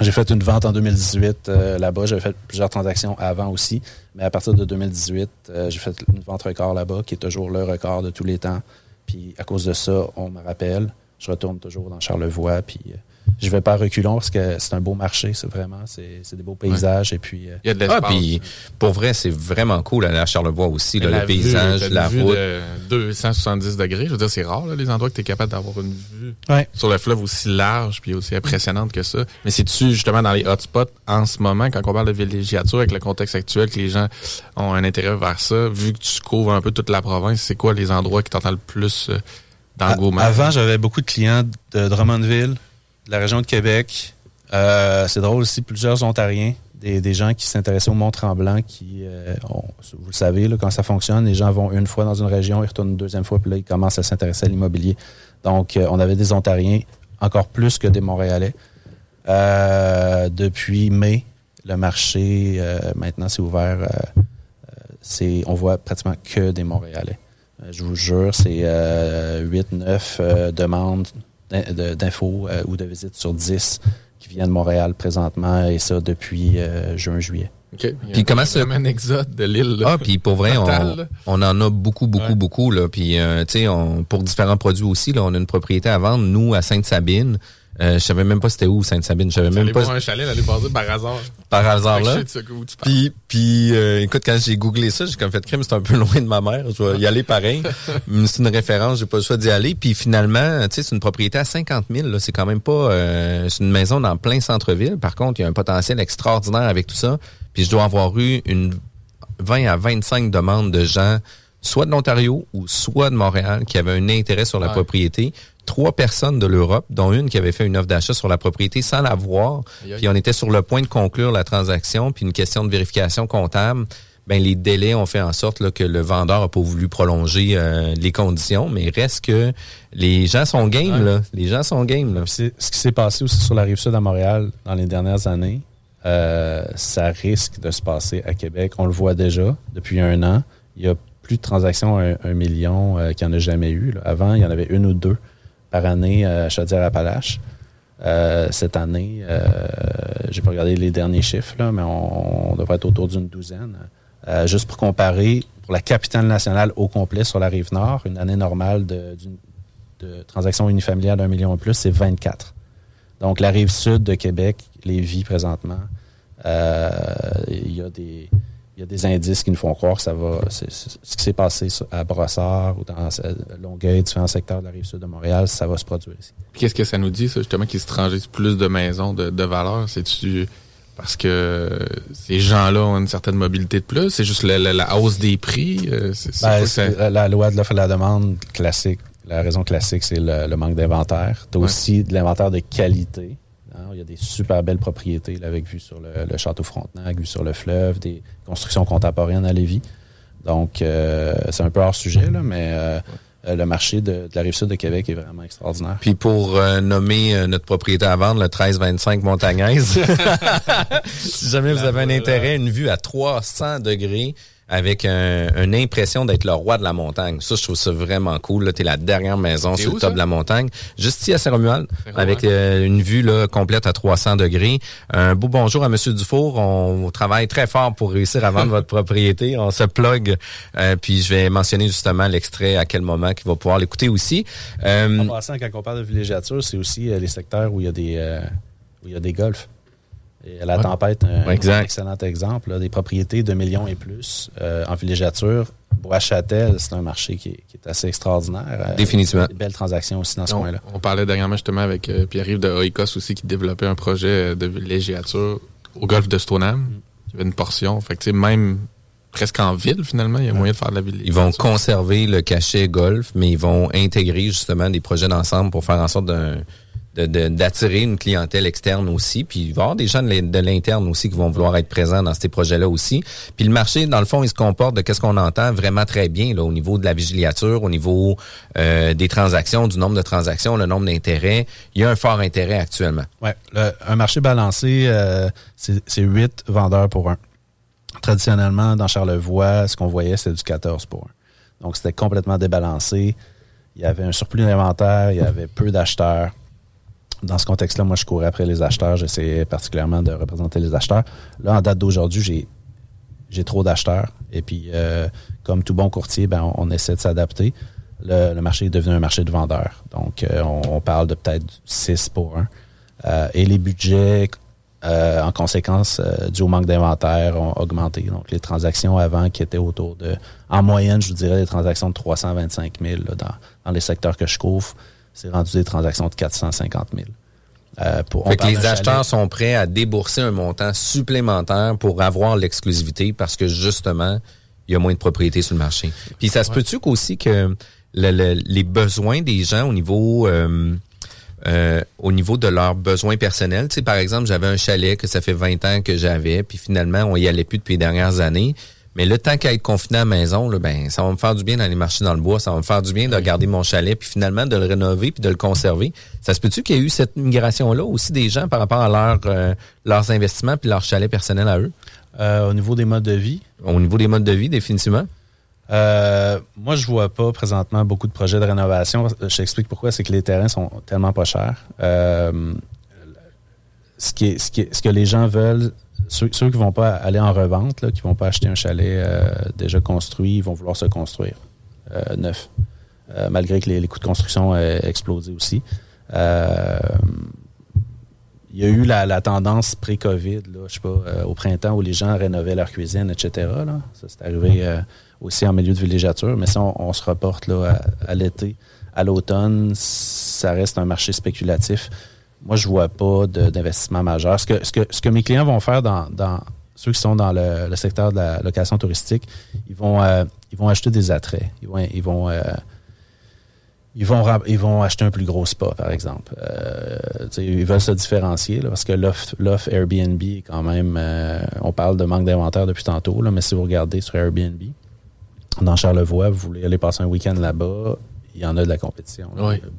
J'ai fait une vente en 2018 là-bas. J'avais fait plusieurs transactions avant aussi. Mais à partir de 2018, j'ai fait une vente record là-bas, qui est toujours le record de tous les temps. Puis à cause de ça, on me rappelle je retourne toujours dans Charlevoix. Puis euh, je vais pas reculons parce que c'est un beau marché, c'est vraiment, c'est, des beaux paysages et puis. Il y a de l'espace. Ah, puis pour vrai, c'est vraiment cool aller à Charlevoix aussi, là, le paysage, la vue route. De 270 degrés, je veux dire, c'est rare là, les endroits que tu es capable d'avoir une vue sur le fleuve aussi large puis aussi impressionnante que ça. Mais c'est-tu justement dans les hotspots en ce moment, quand on parle de villégiature avec le contexte actuel, que les gens ont un intérêt vers ça, vu que tu couvres un peu toute la province, c'est quoi les endroits qui t'entendent le plus euh, d'engouement? Avant, j'avais beaucoup de clients de Drummondville, la région de Québec. Euh, c'est drôle aussi, plusieurs Ontariens, des, gens qui s'intéressaient au Mont-Tremblant, qui, euh, vous le savez, quand ça fonctionne, les gens vont une fois dans une région, ils retournent une deuxième fois, puis là, ils commencent à s'intéresser à l'immobilier. Donc, euh, on avait des Ontariens, encore plus que des Montréalais. Depuis mai, le marché, maintenant, c'est ouvert. c'est, on voit pratiquement que des Montréalais. je vous jure, c'est 8, 9 demandes d'infos euh, ou de visites sur 10 qui viennent de Montréal présentement et ça depuis euh, juin-juillet. Puis comment ça un exode de l'île Ah puis pour vrai on, on, en a beaucoup beaucoup beaucoup là. Puis euh, tu sais pour différents produits aussi là on a une propriété à vendre nous à Sainte-Sabine euh, je savais même pas c'était où Sainte-Sabine. Je savais même pas. un chalet, aller passer par hasard. Par hasard là. Puis, puis euh, écoute, quand j'ai googlé ça, j'ai comme fait crime, c'est un peu loin de ma mère. Je vais y aller pareil. c'est une référence, j'ai pas le choix d'y aller. Puis finalement, tu sais, c'est une propriété à 50 000. Là, c'est quand même pas. Euh, c'est une maison dans plein centre-ville. Par contre, il y a un potentiel extraordinaire avec tout ça. Puis je dois avoir eu une 20 à 25 demandes de gens soit de l'Ontario ou soit de Montréal qui avaient un intérêt sur la propriété trois personnes de l'Europe, dont une qui avait fait une offre d'achat sur la propriété sans la voir. Puis on était sur le point de conclure la transaction, puis une question de vérification comptable. Ben les délais ont fait en sorte là, que le vendeur a pas voulu prolonger euh, les conditions, mais reste que les gens sont game là, les gens sont game là. ce qui s'est passé aussi sur la rive sud à Montréal dans les dernières années, euh, ça risque de se passer à Québec. On le voit déjà depuis un an. Il y a plus de transactions à un, million euh, qu'il n'y en a jamais eu. Avant, il y en avait une ou deux par année à Chaudière-Appalaches. Euh, cette année, euh, j'ai pas regardé les derniers chiffres, là, mais on, devrait être autour d'une douzaine. Euh, juste pour comparer, pour la capitale nationale au complet sur la rive nord, une année normale de, de transactions unifamiliales d'un million et plus, c'est 24. Donc, la rive sud de Québec, les vies présentement, euh, il y a des il y a des indices qui nous font croire que ça va. ce qui s'est passé à Brossard ou dans Longueuil, différents secteurs de la rive sud de Montréal, ça va se produire ici. Qu'est-ce que ça nous dit, ça, justement, qu'ils se trangisent plus de maisons de, valeur? C'est-tu parce que ces gens-là ont une certaine mobilité de plus? C'est juste la, hausse des prix? Euh, ben, la, loi de l'offre et de la demande classique. La raison classique, c'est le, manque d'inventaire. Tu as aussi de l'inventaire de qualité. Hein, il y a des super belles propriétés avec vue sur le, château Frontenac, vue sur le fleuve, des constructions contemporaines à Lévis. Donc, euh, c'est un peu hors sujet, là, mais euh, euh, le marché de, la rive sud de Québec est vraiment extraordinaire. Puis pour nommer notre propriété à vendre, le 1325 Montagnaise, si jamais vous avez un intérêt, une vue à 300 degrés, avec une impression d'être le roi de la montagne. Ça, je trouve ça vraiment cool. Tu es la dernière maison sur le top de la montagne. Juste ici à Saint-Romuald, avec euh, une vue là, complète à 300 degrés. Un beau bonjour à Monsieur Dufour. On, travaille très fort pour réussir à vendre votre propriété. On se plug. Euh, puis je vais mentionner justement l'extrait à quel moment qu'il va pouvoir l'écouter aussi. Euh, en passant, quand on parle de villégiature, c'est aussi les secteurs où il y a des, où il y a des golfs. Et la tempête, un, excellent exemple. des propriétés de millions et plus euh, en villégiature. Bois-Châtel, c'est un marché qui est, assez extraordinaire. Euh, Définitivement. Des belles transactions aussi dans ce coin-là. On parlait dernièrement justement avec euh, Pierre-Yves de Oikos aussi qui développait un projet de villégiature au golfe de Stoneham. Mm. Il y avait une portion. Fait même presque en ville, finalement, il y a moyen de faire de la villégiature. Ils vont conserver le cachet golf, mais ils vont intégrer justement des projets d'ensemble pour faire en sorte d'un d'attirer une clientèle externe aussi. Puis il va y avoir des gens de l'interne aussi qui vont vouloir être présents dans ces projets-là aussi. Puis le marché, dans le fond, il se comporte de qu'est-ce qu'on entend vraiment très bien là, au niveau de la vigiliature, au niveau euh, des transactions, du nombre de transactions, le nombre d'intérêts. Il y a un fort intérêt actuellement. Ouais, un marché balancé, euh, c'est 8 vendeurs pour un. Traditionnellement, dans Charlevoix, ce qu'on voyait, c'était du 14 pour un. Donc, c'était complètement débalancé. Il y avait un surplus d'inventaire, il y avait peu d'acheteurs dans ce contexte-là, moi, je courais après les acheteurs. J'essayais particulièrement de représenter les acheteurs. Là, en date d'aujourd'hui, j'ai j'ai trop d'acheteurs. Et puis, euh, comme tout bon courtier, ben, on, essaie de s'adapter. Le, marché est devenu un marché de vendeurs. Donc, euh, on, parle de peut-être 6 pour 1. et les budgets en conséquence du au manque d'inventaire ont augmenté. Donc les transactions avant qui étaient autour de, en moyenne, je vous dirais des transactions de 325 000 dans, dans les secteurs que je couvre, c'est rendu des transactions de 450 000. Euh, pour, fait que les acheteurs sont prêts à débourser un montant supplémentaire pour avoir l'exclusivité parce que justement, il y a moins de propriétés sur le marché. Puis ça se peut-tu qu'aussi que les besoins des gens au niveau euh, euh, au niveau de leurs besoins personnels. Tu sais, par exemple, j'avais un chalet que ça fait 20 ans que j'avais, puis finalement, on y allait plus depuis les dernières années. Mais le temps qu'à être confiné à la maison, là, ben, ça va me faire du bien d'aller marcher dans le bois, ça va me faire du bien de garder mon chalet, puis finalement de le rénover, puis de le conserver. Ça se peut-tu qu'il y ait eu cette migration-là aussi des gens par rapport à leur, euh, leurs investissements puis leur chalet personnel à eux? Euh, au niveau des modes de vie? Au niveau des modes de vie, définitivement. Euh, moi, je vois pas présentement beaucoup de projets de rénovation. Je t'explique pourquoi. C'est que les terrains sont tellement pas chers. ce, qui est, ce, qui ce que les gens veulent, ceux, qui qui vont pas aller en revente, là, qui vont pas acheter un chalet euh, déjà construit, ils vont vouloir se construire euh, neuf. Euh, malgré que les, coûts de construction aient explosé aussi. il y a eu la, tendance pré-COVID, je sais pas, au printemps où les gens rénovaient leur cuisine, etc. Ça, c'est arrivé aussi en milieu de villégiature. Mais si on, se reporte là, à l'été, à l'automne, ça reste un marché spéculatif moi, je vois pas d'investissement majeur. Ce que, ce, que, ce que mes clients vont faire dans, ceux qui sont dans le, secteur de la location touristique, ils vont, euh, ils vont acheter des attraits. Ils vont, ils vont, euh, ils vont, ils vont acheter un plus gros spa, par exemple. Euh, ils veulent se différencier parce que l'offre Airbnb est quand même. on parle de manque d'inventaire depuis tantôt, mais si vous regardez sur Airbnb, dans Charlevoix, vous voulez aller passer un week-end là-bas, il y en a de la compétition.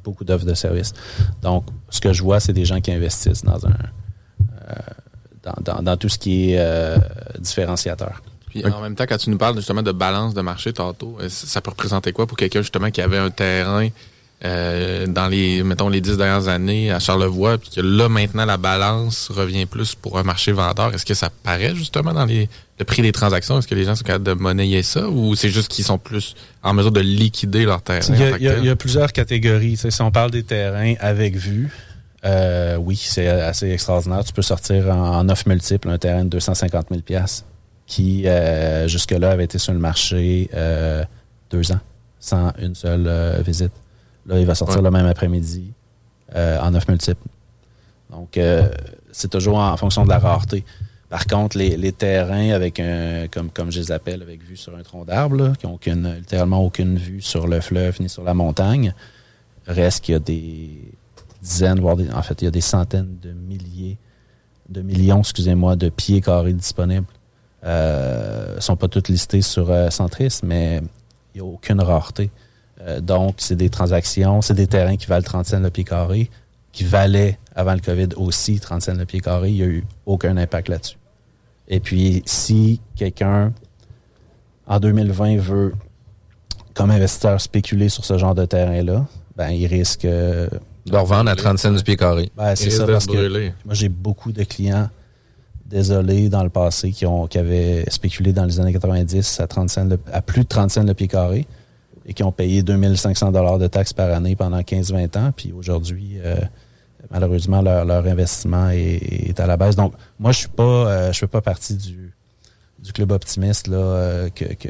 beaucoup d'offres de services. Donc, ce que je vois, c'est des gens qui investissent dans un euh, dans, tout ce qui est euh, différenciateur. Puis en même temps, quand tu nous parles justement de balance de marché tantôt, euh, ça peut représenter quoi pour quelqu'un justement qui avait un terrain euh, dans les, mettons, les dix dernières années à Charlevoix, puis que là, maintenant, la balance revient plus pour un marché vendeur. Est-ce que ça paraît justement dans les, le prix des transactions? Est-ce que les gens sont capables de monnayer ça ou c'est juste qu'ils sont plus en mesure de liquider leur terrain? Il y a, plusieurs catégories. si on parle des terrains avec vue, euh, oui, c'est assez extraordinaire. Tu peux sortir en, offre multiple un terrain de 250 000 qui, euh, jusque-là, avait été sur le marché deux ans sans une seule visite. Là, il va sortir le même après-midi euh, en neuf multiples. Donc, euh, c'est toujours en fonction de la rareté. Par contre, les, terrains avec un, comme, comme je les appelle, avec vue sur un tronc d'arbre, qui n'ont aucune, littéralement aucune vue sur le fleuve ni sur la montagne, reste qu'il y a des dizaines, voire des, en fait, il y a des centaines de milliers, de millions, excusez-moi, de pieds carrés disponibles. Euh, sont pas toutes listées sur euh, Centris, mais il n'y a aucune rareté. Euh, donc, c'est des transactions, c'est des terrains qui valent 30 cents le pied carré, qui valaient avant le COVID aussi 30 cents le pied carré. Il n'y a eu aucun impact là-dessus. Et puis, si quelqu'un, en 2020, veut, comme investisseur, spéculer sur ce genre de terrain-là, ben, il risque... Euh, de revendre à 30 cents du pied carré. Ben, c'est ça, parce que moi, j'ai beaucoup de clients désolés dans le passé qui, ont, qui avaient spéculé dans les années 90 à, 30 cents à plus de 30 cents le pied carré et qui ont payé 2500 dollars de taxes par année pendant 15-20 ans. Puis aujourd'hui, euh, malheureusement, leur, leur investissement est, à la baisse. Donc, moi, je suis pas, euh, je fais pas partie du, du club optimiste là, euh, que, que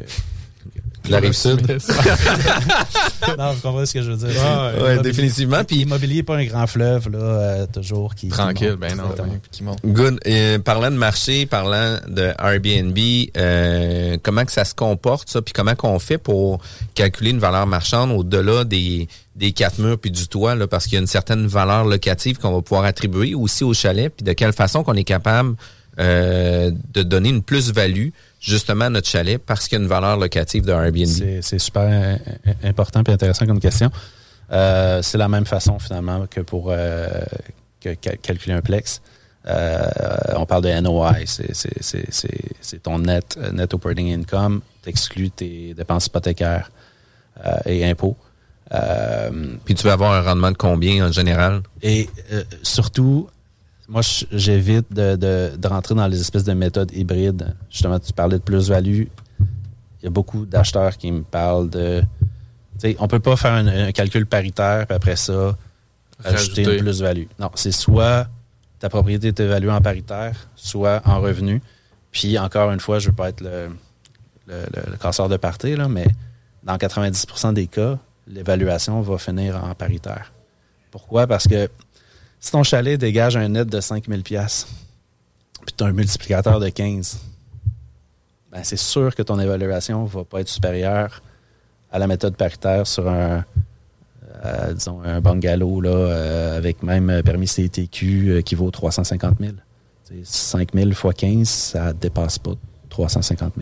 la rive sud. non, vous comprenez ce que je veux dire. ouais, définitivement. Puis l'immobilier n'est pas un grand fleuve, là, euh, toujours qui. Tranquille, ben non, qui monte. Good. Et, parlant de marché, parlant de Airbnb, euh, comment que ça se comporte, ça, puis comment qu'on fait pour calculer une valeur marchande au-delà des des quatre murs puis du toit, là, parce qu'il y a une certaine valeur locative qu'on va pouvoir attribuer aussi au chalet, puis de quelle façon qu'on est capable euh, de donner une plus-value justement notre chalet parce qu'il y a une valeur locative de Airbnb? C'est super important et intéressant comme question. Euh, c'est la même façon finalement que pour euh, calculer un plex. Euh, on parle de NOI, c'est ton net, net operating income, t'exclus tes dépenses hypothécaires et impôts. Puis tu vas avoir un rendement de combien en général? Et surtout, moi, j'évite de, de, de, rentrer dans les espèces de méthodes hybrides. Justement, tu parlais de plus-value. Il y a beaucoup d'acheteurs qui me parlent de. Tu sais, on peut pas faire un, calcul paritaire, puis après ça, ajouter une plus-value. Non, c'est soit ta propriété est évaluée en paritaire, soit en revenu. Puis encore une fois, je ne veux pas être le, le, casseur de partie, là, mais dans 90% des cas, l'évaluation va finir en paritaire. Pourquoi? Parce que si ton chalet dégage un net de 5000 pièces puis tu as un multiplicateur de 15, ben c'est sûr que ton évaluation ne va pas être supérieure à la méthode paritaire sur un, euh, disons, un bungalow là, euh, avec même permis CTQ euh, qui vaut 350 000. 5 000 fois 15, ça ne dépasse pas 350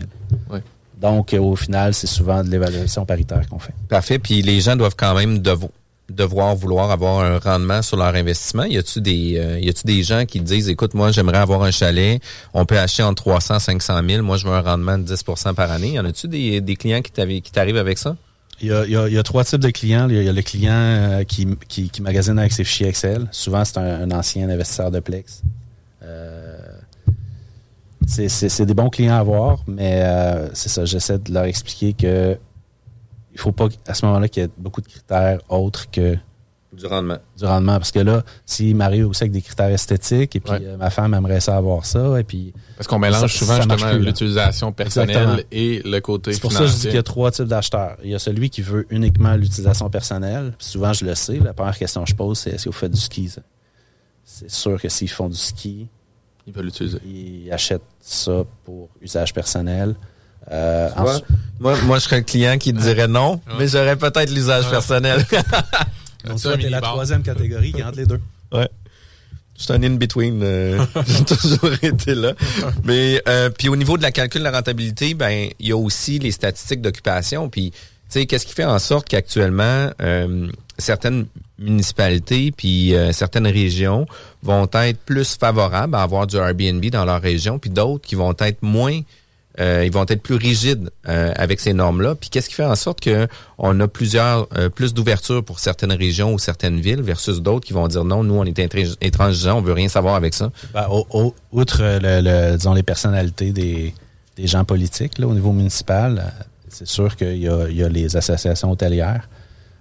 000. Donc, au final, c'est souvent de l'évaluation paritaire qu'on fait. Parfait. Puis les gens doivent quand même devoir vouloir avoir un rendement sur leur investissement? Y a-tu des y a-tu des gens qui disent écoute moi j'aimerais avoir un chalet, on peut acheter entre 300 500 000, moi je veux un rendement de 10% par année. Y en a-tu des, des clients qui t'arrivent avec ça? Il y, a, trois types de clients. Il y a, le client euh, qui, qui, magasine avec ses fichiers Excel. Souvent, c'est un, ancien investisseur de Plex. Euh, c'est des bons clients à avoir, mais euh, c'est ça. J'essaie de leur expliquer que il faut pas à ce moment-là qu'il y ait beaucoup de critères autres que du rendement. Du rendement. Parce que là, s'il m'arrive aussi avec des critères esthétiques, et puis euh, ma femme aimerait ça avoir ça, et puis... Parce qu'on mélange souvent justement l'utilisation personnelle et le côté C'est pour ça que je dis qu'il y a trois types d'acheteurs. Il y a celui qui veut uniquement l'utilisation personnelle. souvent, je le sais. La première question que je pose, c'est est-ce que vous faites du ski? C'est sûr que s'ils font du ski... Ils veulent l'utiliser. Ils achètent ça pour usage personnel. Euh, moi, moi, je serais le client qui dirait non, mais j'aurais peut-être l'usage personnel. Donc, ça, t'es la troisième catégorie qui entre les deux. Ouais. Je suis un in-between. Euh, j'ai toujours été là. Mais euh, puis au niveau de la calcul de la rentabilité, ben il y a aussi les statistiques d'occupation. Puis tu sais, qu'est-ce qui fait en sorte qu'actuellement euh, certaines municipalités puis certaines régions vont être plus favorables à avoir du Airbnb dans leur région, puis d'autres qui vont être moins euh, ils vont être plus rigides euh, avec ces normes-là. Puis qu'est-ce qui fait en sorte que on a plusieurs euh, plus d'ouverture pour certaines régions ou certaines villes versus d'autres qui vont dire non, nous on est intransigeants, on veut rien savoir avec ça? Ben, outre les personnalités des, gens politiques au niveau municipal, c'est sûr qu'il y a, les associations hôtelières.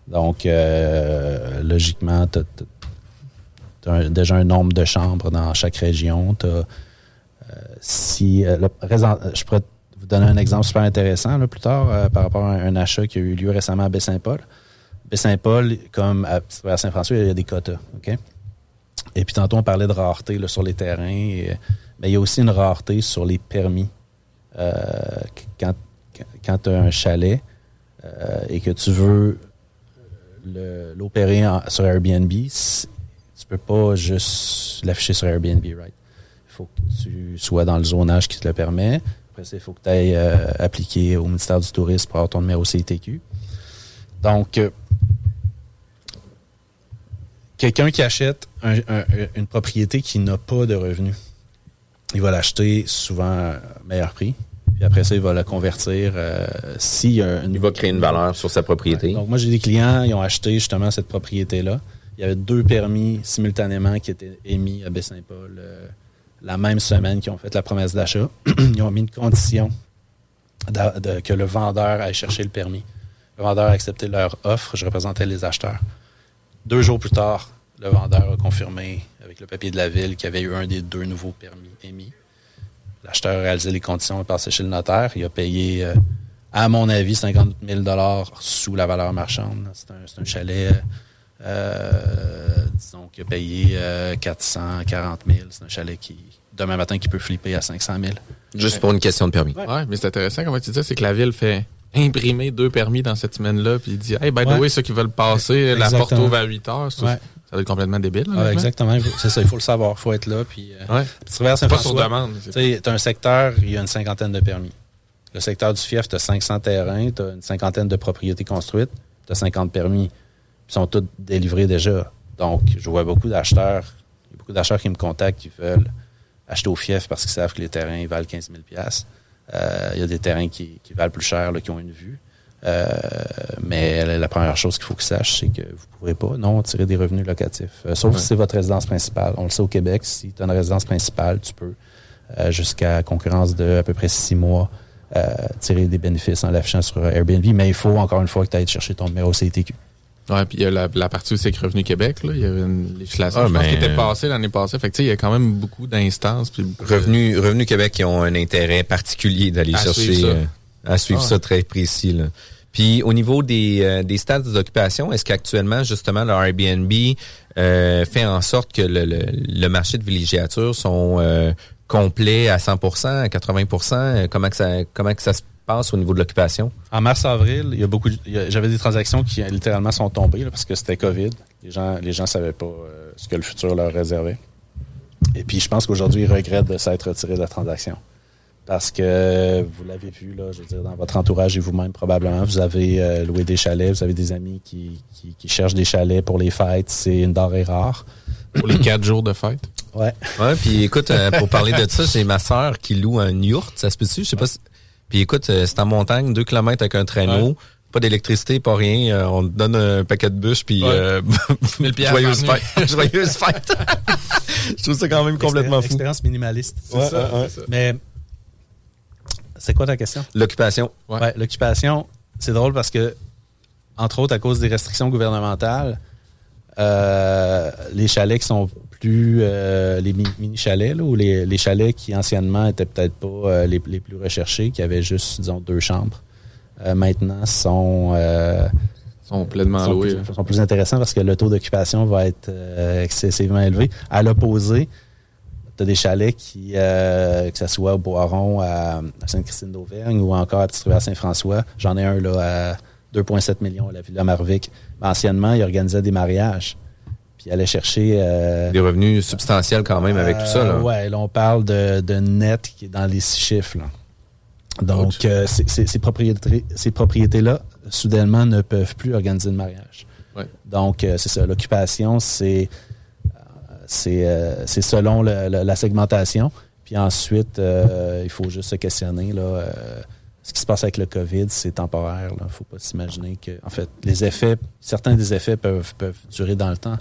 Donc logiquement, tu as, déjà un nombre de chambres dans chaque région. Si euh, je pourrais vous donner un exemple super intéressant plus tard euh, par rapport à un achat qui a eu lieu récemment à Baie-Saint-Paul. Baie-Saint-Paul, comme à, Saint-François, il y a des quotas. OK? Et puis tantôt, on parlait de rareté sur les terrains. mais il y a aussi une rareté sur les permis. Euh, quand quand tu as un chalet et que tu veux l'opérer sur Airbnb, tu peux pas juste l'afficher sur Airbnb, right? Il faut que tu sois dans le zonage qui te le permet. Après ça, il faut que tu ailles euh, appliquer au ministère du Tourisme pour avoir ton numéro CTQ. Donc, euh, quelqu'un qui achète une propriété qui n'a pas de revenus, il va l'acheter souvent à meilleur prix. Puis après ça, il va la convertir. Euh, si Il va créer une valeur sur sa propriété. Donc, moi, j'ai des clients, ils ont acheté justement cette propriété-là. Il y avait deux permis simultanément qui étaient émis à Baie-Saint-Paul la même semaine qu'ils ont fait la promesse d'achat, ils ont mis une condition que le vendeur aille chercher le permis. Le vendeur a accepté leur offre, je représentais les acheteurs. Deux jours plus tard, le vendeur a confirmé avec le papier de la ville qu'il y avait eu un des deux nouveaux permis émis. L'acheteur a réalisé les conditions, est passé chez le notaire. Il a payé, euh, à mon avis, 50 000 sous la valeur marchande. C'est un, chalet euh, disons qu'il a payé 440 euh, 000. C'est un chalet qui, demain matin, qui peut flipper à 500 000. Juste pour une question de permis. Oui, mais c'est intéressant, comme tu dis, c'est que la ville fait imprimer deux permis dans cette semaine-là, puis il dit, hey, by the way, ceux qui veulent passer, la porte ouvre à 8 heures. Ça, va être complètement débile. exactement. C'est ça, il faut le savoir, il faut être là. Puis, euh, tu pas sur demande. Tu as un secteur, il y a une cinquantaine de permis. Le secteur du FIEF, tu as 500 terrains, tu as une cinquantaine de propriétés construites, tu as 50 permis sont tous délivrés déjà. Donc, je vois beaucoup d'acheteurs, il y a beaucoup d'acheteurs qui me contactent qui veulent acheter au fief parce qu'ils savent que les terrains valent 15 000 euh, Il y a des terrains qui, valent plus cher, qui ont une vue. Euh, mais la première chose qu'il faut qu'ils sachent, c'est que vous ne pourrez pas, non, tirer des revenus locatifs. Euh, sauf si c'est votre résidence principale. On le sait au Québec, si tu as une résidence principale, tu peux, jusqu'à concurrence de à peu près six mois, tirer des bénéfices en l'affichant sur Airbnb. Mais il faut, encore une fois, que tu ailles chercher ton numéro CTQ. Ouais, puis il y a la, partie aussi avec Revenu Québec, là. Il y avait une législation ah, je pense, qui était passée l'année passée. Fait que, il y a quand même beaucoup d'instances. Revenu, Revenu Québec qui ont un intérêt particulier d'aller chercher, suivre euh, à suivre ah ça très précis, là. Puis au niveau des, euh, des stades d'occupation, est-ce qu'actuellement, justement, le Airbnb euh, fait en sorte que le, le, marché de villégiature sont euh, complets à 100% à 80 Comment que ça, comment que ça se passe au niveau de l'occupation? En mars-avril, il y a beaucoup, j'avais des transactions qui littéralement sont tombées parce que c'était COVID. Les gens, les gens savaient pas euh, ce que le futur leur réservait. Et puis, je pense qu'aujourd'hui, ils regrettent de s'être retirés de la transaction. Parce que vous l'avez vu, là, je veux dire, dans votre entourage et vous-même, probablement, vous avez euh, loué des chalets, vous avez des amis qui, qui, cherchent des chalets pour les fêtes. C'est une denrée rare. Pour les quatre jours de fête? Ouais. Ouais, puis écoute, euh, pour parler de ça, j'ai ma sœur qui loue un yurt, ça se peut-tu? Je sais pas si... Puis écoute, euh, c'est en montagne, deux kilomètres avec un traîneau. Pas d'électricité, pas rien. Euh, on te donne un paquet de bûches, puis euh, joyeuse fête. joyeuse fête. Je trouve ça quand même complètement fou. Expérience minimaliste. C'est ça, Mais c'est quoi ta question? L'occupation. Ouais, l'occupation, c'est drôle parce que, entre autres, à cause des restrictions gouvernementales, les chalets qui sont euh, les mini-chalets, ou les, chalets qui anciennement étaient peut-être pas euh, les, plus recherchés, qui avaient juste, disons, deux chambres, euh, maintenant sont, sont pleinement loués. Plus, sont plus intéressants parce que le taux d'occupation va être excessivement élevé. À l'opposé, tu as des chalets qui, que ce soit au Boiron, à, Sainte-Christine d'Auvergne ou encore à petit à Saint-François. J'en ai un là à 2,7 millions à la Villa Marvic. anciennement, ils organisaient des mariages puis allait chercher... Euh, Des revenus substantiels quand même avec tout ça. Là. Euh, ouais, là, on parle de, de, net qui est dans les six chiffres. Donc, euh, ces propriétés-là, soudainement, ne peuvent plus organiser le mariage. Ouais. Donc, c'est ça. L'occupation, c'est c'est selon la segmentation. Puis ensuite, il faut juste se questionner. Là, ce qui se passe avec le COVID, c'est temporaire. Il ne faut pas s'imaginer que, en fait, les effets, certains des effets peuvent, peuvent durer dans le temps.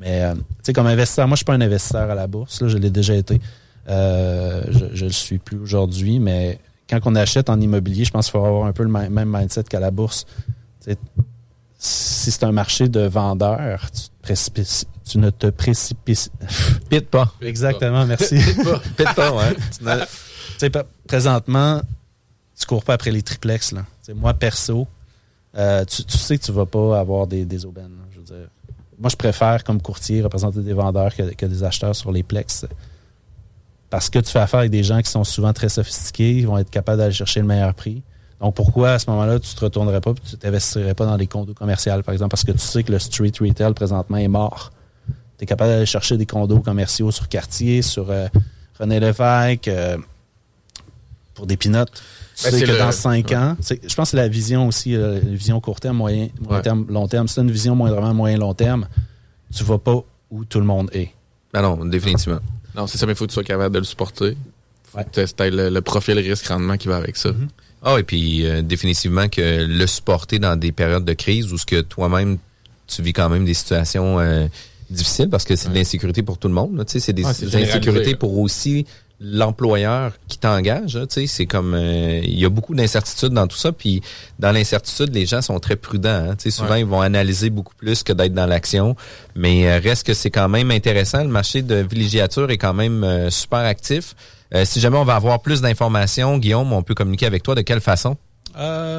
Mais, euh, tu sais, comme investisseur, moi, je suis pas un investisseur à la bourse. Là, je l'ai déjà été. Euh, je ne le suis plus aujourd'hui, mais quand on achète en immobilier, je pense qu'il faut avoir un peu le même mindset qu'à la bourse. si c'est un marché de vendeurs, tu, ne te précipites pas. Exactement, merci. Pite pas. ouais. présentement, tu cours pas après les triplex. Là. moi, perso, euh, tu, sais que tu vas pas avoir des, des aubaines. Je veux dire, moi, je préfère, comme courtier, représenter des vendeurs que, des acheteurs sur les plex. Parce que tu fais affaire avec des gens qui sont souvent très sophistiqués, ils vont être capables d'aller chercher le meilleur prix. Donc, pourquoi à ce moment-là, tu te retournerais pas et tu t'investirais pas dans des condos commerciaux, par exemple, parce que tu sais que le street retail présentement est mort. Tu es capable d'aller chercher des condos commerciaux sur quartier, sur euh, René Lévesque, euh, pour des pinottes. Tu ben, sais que dans cinq ans, je pense que c'est la vision aussi, euh, la vision court terme, moyen, terme, long terme. c'est une vision moindrement moyen long terme, tu vas pas où tout le monde est. Ben non, définitivement. Non, c'est ça, mais il faut que tu sois capable de le supporter. Faut que tu aies le, profil risque-rendement qui va avec ça. Mm-hmm. Ah, et puis euh, définitivement que le supporter dans des périodes de crise où ce que toi-même, tu vis quand même des situations euh, difficiles parce que c'est de l'insécurité pour tout le monde. C'est des, des insécurités pour aussi l'employeur qui t'engage, tu sais, c'est comme euh, il y a beaucoup d'incertitudes dans tout ça, puis dans l'incertitude, les gens sont très prudents. Hein, tu sais, souvent ils vont analyser beaucoup plus que d'être dans l'action, mais euh, reste que c'est quand même intéressant. Le marché de villégiature est quand même euh, super actif. si jamais on va avoir plus d'informations, Guillaume, on peut communiquer avec toi de quelle façon?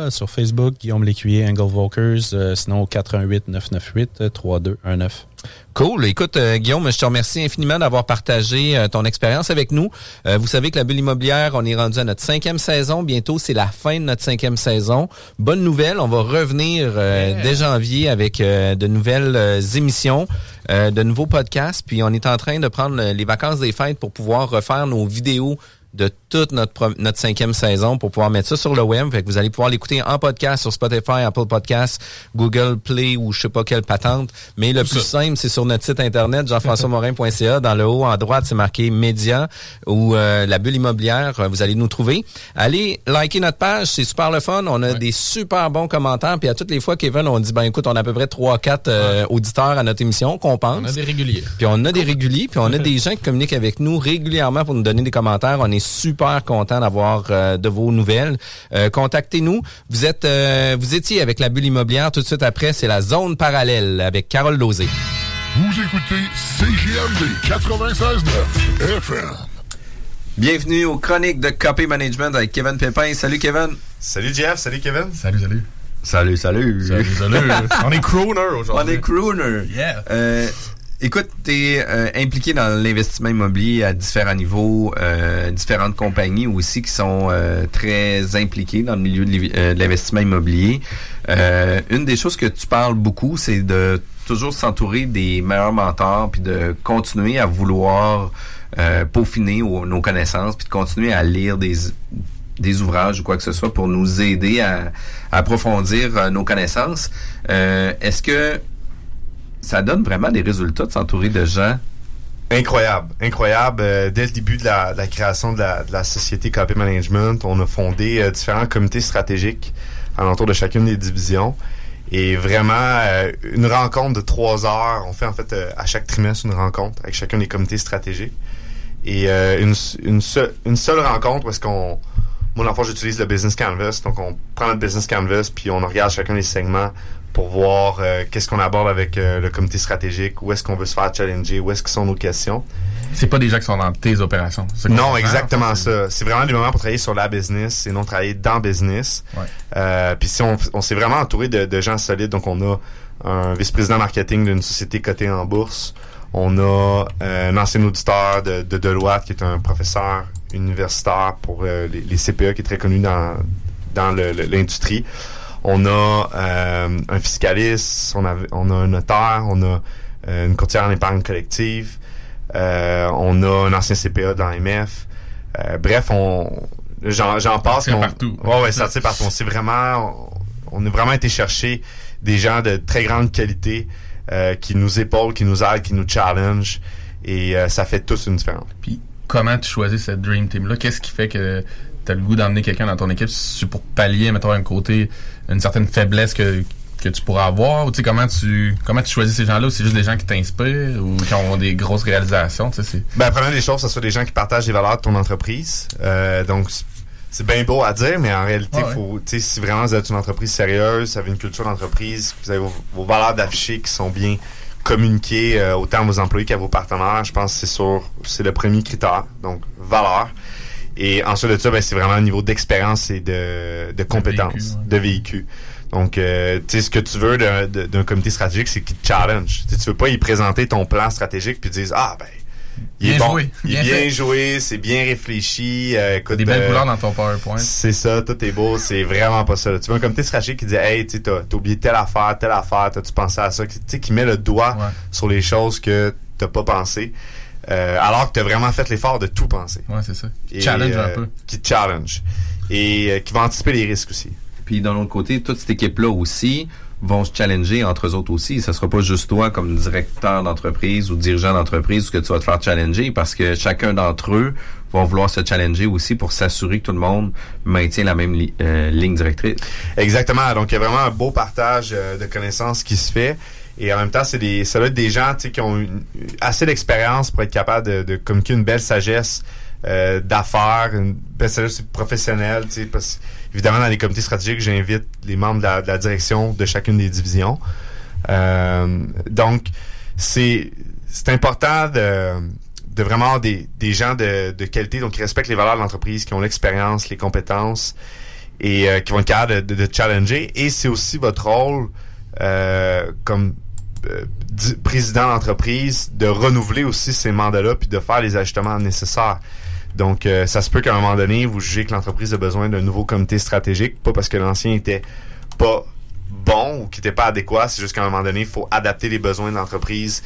Sur Facebook, Guillaume Lécuyer, Angle Volkers, sinon au 418 998 3219. Cool. Écoute, euh, Guillaume, je te remercie infiniment d'avoir partagé euh, ton expérience avec nous. Euh, vous savez que la bulle immobilière, on est rendu à notre cinquième saison. Bientôt, c'est la fin de notre cinquième saison. Bonne nouvelle, on va revenir dès janvier avec de nouvelles émissions, de nouveaux podcasts. Puis on est en train de prendre les vacances des fêtes pour pouvoir refaire nos vidéos de toute notre, notre cinquième saison pour pouvoir mettre ça sur le web. Fait que vous allez pouvoir l'écouter en podcast sur Spotify, Apple Podcasts, Google Play ou je sais pas quelle patente. Mais le plus simple, c'est sur notre site internet, jean-françois-morin.ca. Dans le haut, en droite, c'est marqué Média ou euh, la bulle immobilière. Vous allez nous trouver. Allez liker notre page, c'est super le fun. On a des super bons commentaires. Puis à toutes les fois, Kevin, on dit, ben écoute, on a à peu près 3-4 euh, auditeurs à notre émission qu'on pense. On a des réguliers. Puis on a des réguliers. Puis on a des gens qui communiquent avec nous régulièrement pour nous donner des commentaires. On est super contents d'avoir de vos nouvelles. Contactez-nous. Vous êtes, vous étiez avec la bulle immobilière. Tout de suite après, c'est la zone parallèle avec Carole Lozé. Vous écoutez CGMD 96.9 FM. Bienvenue aux chroniques de Copy Management avec Kevin Pépin. Salut Kevin. Salut Jeff, salut Kevin. Salut, salut. Salut, salut. Salut, salut. On est crooner aujourd'hui. On est crooner. Yeah. Euh, écoute, tu es euh, impliqué dans l'investissement immobilier à différents niveaux, euh, différentes compagnies aussi qui sont euh, très impliquées dans le milieu de l'investissement immobilier. une des choses que tu parles beaucoup, c'est de toujours s'entourer des meilleurs mentors, puis de continuer à vouloir euh, peaufiner nos connaissances, puis de continuer à lire des, des ouvrages ou quoi que ce soit pour nous aider à, approfondir euh, nos connaissances. Euh, est-ce que ça donne vraiment des résultats de s'entourer de gens Incroyable, incroyable. dès le début de la, création de la, société KP Management, on a fondé différents comités stratégiques alentour de chacune des divisions. Et vraiment, euh, une rencontre de trois heures. On fait en fait euh, à chaque trimestre une rencontre avec chacun des comités stratégiques. Et euh, une, seule rencontre parce qu'on... Moi, dans j'utilise le Business Canvas. Donc, on prend notre Business Canvas, puis on regarde chacun des segments pour voir euh, qu'est-ce qu'on aborde avec euh, le comité stratégique, où est-ce qu'on veut se faire challenger, où est-ce que sont nos questions. C'est pas des gens qui sont dans tes opérations. Non, exactement ça. C'est vraiment des moments pour travailler sur la business et non travailler dans business. Euh, puis si on, on s'est vraiment entouré de, de, gens solides, donc on a un vice-président marketing d'une société cotée en bourse. On a un ancien auditeur de, de Deloitte qui est un professeur universitaire pour les, les, CPE qui est très connu dans, dans l'industrie. On a euh, un fiscaliste, on a, on a un notaire, on a euh, une courtière en épargne collective, euh, on a un ancien CPA de l'AMF. bref, on j'en passe. Ça partout. Ouais, ouais, ça c'est partout. On s'est vraiment, on, a vraiment été chercher des gens de très grande qualité qui nous épaulent, qui nous aident, qui nous challenge, et ça fait tous une différence. Puis comment tu choisis cette dream team là Qu'est-ce qui fait que tu as le goût d'emmener quelqu'un dans ton équipe, c'est pour pallier, mettons, un côté, une certaine faiblesse que, que tu pourras avoir? Ou tu sais, comment tu, comment tu choisis ces gens-là? Ou c'est juste des gens qui t'inspirent? Ou qui ont des grosses réalisations? Tu sais, ben, la première des choses, ce sont des gens qui partagent les valeurs de ton entreprise. Euh, donc, c'est bien beau à dire, mais en réalité, faut, si vraiment vous êtes une entreprise sérieuse, vous avez une culture d'entreprise, vous avez vos, valeurs d'afficher qui sont bien communiquées euh, autant à vos employés qu'à vos partenaires, je pense que c'est sur c'est le premier critère. Donc, valeur. Et ensuite de ça, ben, c'est vraiment un niveau d'expérience et de, de compétences, de véhicule. Donc, euh, tu sais, ce que tu veux d'un comité stratégique, c'est qu'il te challenge. tu veux pas y présenter ton plan stratégique puis dire ah ben il est bon, il est bien joué, c'est bien réfléchi. Euh, écoute, des belles euh, couleurs dans ton PowerPoint. C'est ça, tout est beau, c'est vraiment pas ça. Tu veux un comité stratégique qui dit hey, tu t'as oublié telle affaire, telle affaire, t'as-tu pensé à ça, tu sais, qui met le doigt sur les choses que t'as pas pensé. Euh, alors que tu as vraiment fait l'effort de tout penser. Ouais, c'est ça. Qui challenge un euh, peu. Qui challenge. Et euh, qui va anticiper les risques aussi. Puis d'un autre côté, toute cette équipe-là aussi vont se challenger entre eux autres aussi. Ça sera pas juste toi comme directeur d'entreprise ou dirigeant d'entreprise que tu vas te faire challenger parce que chacun d'entre eux vont vouloir se challenger aussi pour s'assurer que tout le monde maintient la même ligne directrice. Exactement. Donc il y a vraiment un beau partage de connaissances qui se fait. Et en même temps, c'est des, ça doit être des gens qui ont assez d'expérience pour être capables de, communiquer une belle sagesse euh, d'affaires, une belle sagesse professionnelle. Parce, évidemment, dans les comités stratégiques, j'invite les membres de la, direction de chacune des divisions. Euh, donc, c'est c'est important de, de vraiment avoir des, des gens de, de qualité, donc qui respectent les valeurs de l'entreprise, qui ont l'expérience, les compétences et euh, qui vont être capables de, de, de challenger. Et c'est aussi votre rôle comme euh, président d'entreprise de renouveler aussi ces mandats-là puis de faire les ajustements nécessaires. Donc, euh, ça se peut qu'à un moment donné, vous jugez que l'entreprise a besoin d'un nouveau comité stratégique, pas parce que l'ancien était pas bon ou qui n'était pas adéquat, c'est juste qu'à un moment donné, il faut adapter les besoins de l'entreprise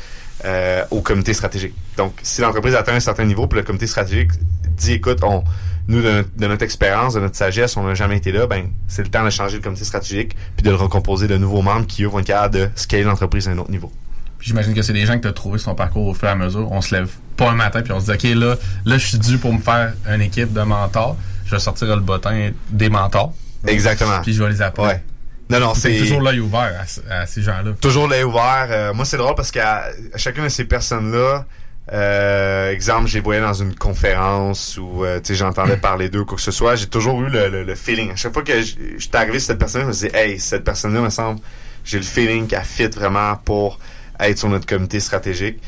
au comité stratégique. Donc, si l'entreprise atteint un certain niveau, puis le comité stratégique dit, écoute, on, nous, de notre, expérience, de notre sagesse, on n'a jamais été là, ben, c'est le temps de changer le comité stratégique puis de le recomposer de nouveaux membres qui, eux, vont être capables de scaler l'entreprise à un autre niveau. J'imagine que c'est des gens que tu as trouvé son parcours au fur et à mesure. On se lève pas un matin puis on se dit, OK, là, là, je suis dû pour me faire une équipe de mentors. Je vais sortir le bottin des mentors. Exactement. Puis je vais les appeler. Ouais. Non, non, c'est. toujours l'œil ouvert à, ces gens-là. Toujours l'œil ouvert. Euh, moi, c'est drôle parce qu'à chacune de ces personnes-là, euh, exemple, j'ai voyé dans une conférence ou euh, j'entendais parler d'eux, quoi que ce soit, j'ai toujours eu le, le, feeling. À chaque fois que j'étais arrivé sur cette personne, je me disais, hey, cette personne-là, me semble, j'ai le feeling qu'elle fit vraiment pour être sur notre comité stratégique.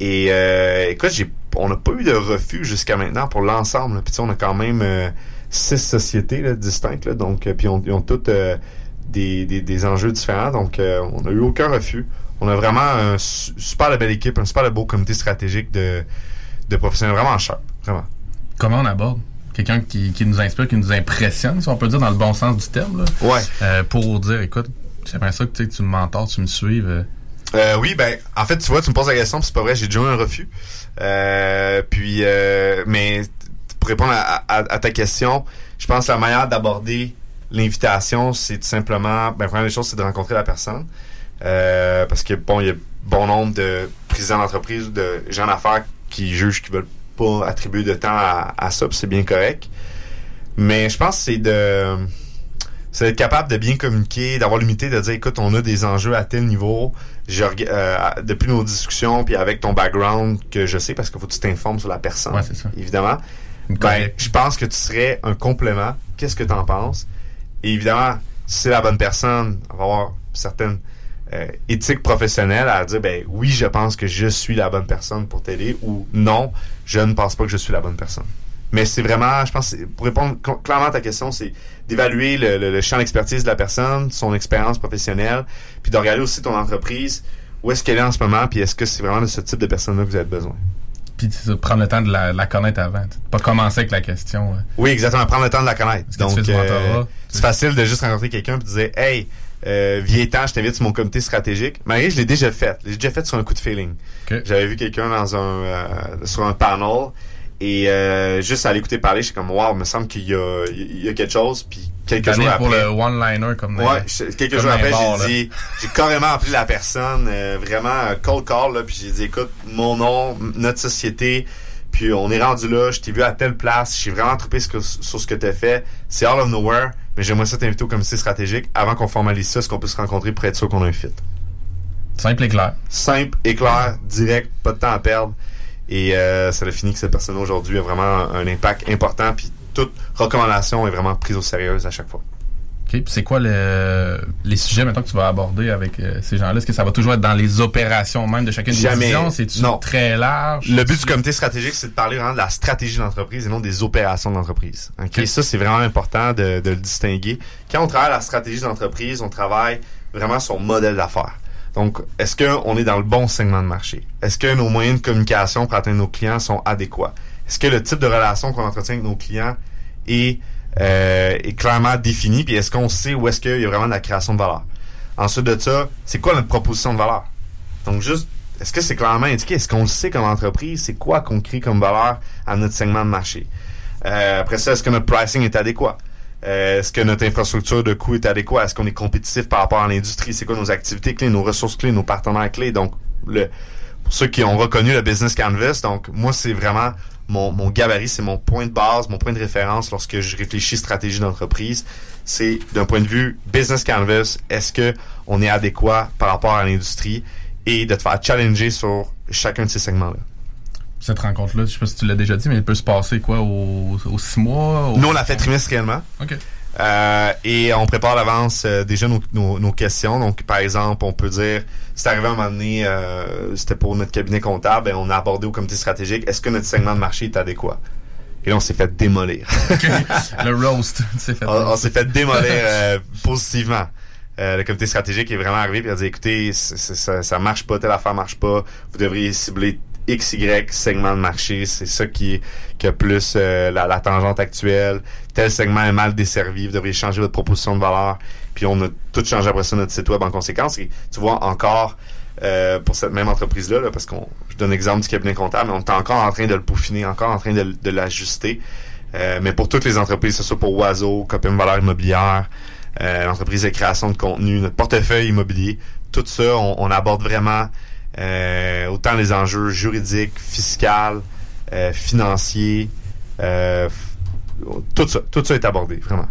Et euh, écoute, j'ai, on n'a pas eu de refus jusqu'à maintenant pour l'ensemble. Puis on a quand même euh, six sociétés là, distinctes, là, donc puis on, ils ont toutes des, des, des, enjeux différents, donc on n'a eu aucun refus on a vraiment un super belle équipe, un super beau comité stratégique de, de professionnels vraiment cher. Vraiment. Comment on aborde? Quelqu'un qui, qui, nous inspire, qui nous impressionne, si on peut dire dans le bon sens du terme, là, ouais. Euh, pour dire, écoute, j'aimerais ça que tu me mentors, tu me suives. Euh. Euh, oui, ben, en fait, tu vois, tu me poses la question, c'est pas vrai, j'ai déjà eu un refus. puis, mais pour répondre à, ta question, je pense que la manière d'aborder l'invitation, c'est tout simplement, ben, première des choses, c'est de rencontrer la personne. Euh, parce que bon, il y a bon nombre de présidents d'entreprise ou de gens d'affaires qui jugent qu'ils veulent pas attribuer de temps à, à ça, c'est bien correct. Mais je pense que c'est de c'est d'être capable de bien communiquer, d'avoir l'humilité de dire écoute, on a des enjeux à tel niveau. Je, euh, depuis nos discussions, puis avec ton background que je sais, parce qu'il faut que tu t'informes sur la personne, ouais, ça. évidemment. Ben, je pense que tu serais un complément. Qu'est-ce que tu en penses? Et évidemment, si c'est la bonne personne, on va avoir certaines euh, éthique professionnelle à dire ben oui je pense que je suis la bonne personne pour t'aider ou non je ne pense pas que je suis la bonne personne. Mais c'est vraiment je pense pour répondre clairement à ta question c'est d'évaluer le, champ d'expertise de la personne son expérience professionnelle puis de regarder aussi ton entreprise où est-ce qu'elle est en ce moment puis est-ce que c'est vraiment de ce type de personne là que vous avez besoin puis prendre le temps de la, connaître avant. Pas commencer avec la question. Euh. Oui, exactement. Prendre le temps de la connaître. Donc, euh, c'est facile de juste rencontrer quelqu'un et dire, hey, euh, temps, je t'invite sur mon comité stratégique. Mais je l'ai déjà fait. J'ai déjà fait sur un coup de feeling. J'avais vu quelqu'un dans un euh, sur un panel et euh, juste à l'écouter parler, j'étais comme wow, il me semble qu'il y a, il y a quelque chose. Puis quelques jours après, pour le one-liner comme ouais, quelques jours après, j'ai dit, j'ai carrément appelé la personne, euh, vraiment cold call là, puis j'ai dit écoute, mon nom, notre société. Puis on est rendu là, je t'ai vu à telle place, j'ai vraiment trippé sur, ce que tu as fait. C'est all of nowhere mais j'aimerais ça t'inviter au comité stratégique avant qu'on formalise ça, ce qu'on peut se rencontrer pour être sûr qu'on a un fit. Simple et clair. Simple et clair, direct, pas de temps à perdre. Et euh, ça a fini que cette personne aujourd'hui a vraiment un impact important, puis toute recommandation est vraiment prise au sérieux à chaque fois. OK. c'est quoi le, les sujets maintenant que tu vas aborder avec euh, ces gens-là? Est-ce que ça va toujours être dans les opérations même de chacune des divisions? C'est très large? Le but du comité stratégique, c'est de parler vraiment de la stratégie d'entreprise et non des opérations d'entreprise. OK? Ça, c'est vraiment important de, de, le distinguer. Quand on travaille la stratégie d'entreprise, on travaille vraiment son modèle d'affaires. Donc, est-ce qu'on est dans le bon segment de marché? Est-ce que nos moyens de communication pour atteindre nos clients sont adéquats? Est-ce que le type de relation qu'on entretient avec nos clients est euh, est clairement défini, puis est-ce qu'on sait où est-ce qu'il y a vraiment de la création de valeur? Ensuite de ça, c'est quoi notre proposition de valeur? Donc juste, est-ce que c'est clairement indiqué? Est-ce qu'on le sait comme entreprise? C'est quoi qu'on crée comme valeur à notre segment de marché? Euh, après ça, est-ce que notre pricing est adéquat? Euh, est-ce que notre infrastructure de coût est adéquate? Est-ce qu'on est compétitif par rapport à l'industrie? C'est quoi nos activités clés, nos ressources clés, nos partenaires clés? Donc, le, pour ceux qui ont reconnu le Business Canvas, donc moi, c'est vraiment mon, mon gabarit, c'est mon point de base, mon point de référence lorsque je réfléchis stratégie d'entreprise. C'est d'un point de vue business canvas, est-ce que on est adéquat par rapport à l'industrie et de te faire challenger sur chacun de ces segments-là? Cette rencontre-là, je sais pas si tu l'as déjà dit, mais elle peut se passer quoi, aux, six mois? Nous, on l'a fait trimestriellement. OK. Euh, et on prépare d'avance euh, déjà nos, nos, questions. Donc, par exemple, on peut dire, c'est arrivé à un moment donné, euh, c'était pour notre cabinet comptable, et on a abordé au comité stratégique, est-ce que notre segment de marché est adéquat? Et là, on s'est fait démolir. le roast. Fait on, s'est fait démolir positivement. le comité stratégique est vraiment arrivé et a dit, écoutez, ça, ça marche pas, telle affaire marche pas, vous devriez cibler XY segment de marché, c'est ça qui, a plus euh, la, tangente actuelle. Tel segment est mal desservi, vous devriez changer votre proposition de valeur. Puis on a tout changé après ça notre site web en conséquence. Et tu vois encore euh, pour cette même entreprise-là, parce qu'on je donne l'exemple du cabinet comptable, mais on est encore en train de le peaufiner, encore en train de, l'ajuster. Euh, mais pour toutes les entreprises, ce soit pour Oiseau, Copim Valeur Immobilière, l'entreprise de création de contenu, notre portefeuille immobilier, tout ça, on, on aborde vraiment euh, autant les enjeux juridiques, fiscaux, euh, financiers, euh, tout ça, tout ça est abordé, vraiment.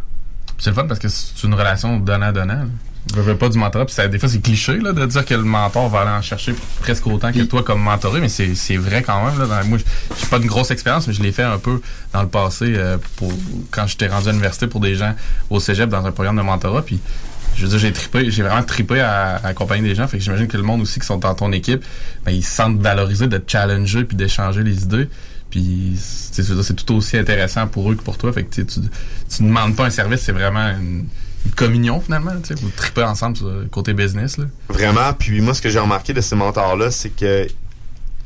C'est le fun parce que c'est une relation donnant-donnant. Je veux pas du mentorat, puis des fois c'est cliché là, de dire que le mentor va aller en chercher presque autant que toi comme mentoré, mais c'est vrai quand même. Là, moi, j'ai pas une grosse expérience, mais je l'ai fait un peu dans le passé euh, pour quand j'étais rendu à l'université pour des gens au cégep dans un programme de mentorat. Puis je veux dire, j'ai trippé, j'ai vraiment trippé à, accompagner des gens. Fait que j'imagine que le monde aussi qui sont dans ton équipe, ben, ils se sentent valorisés de challenger puis d'échanger les idées. Puis c'est tout aussi intéressant pour eux que pour toi. Fait que tu, tu demandes pas un service, c'est vraiment une communion finalement, vous tripez ensemble sur le côté business. Là. Vraiment, puis moi ce que j'ai remarqué de ces mentors-là, c'est que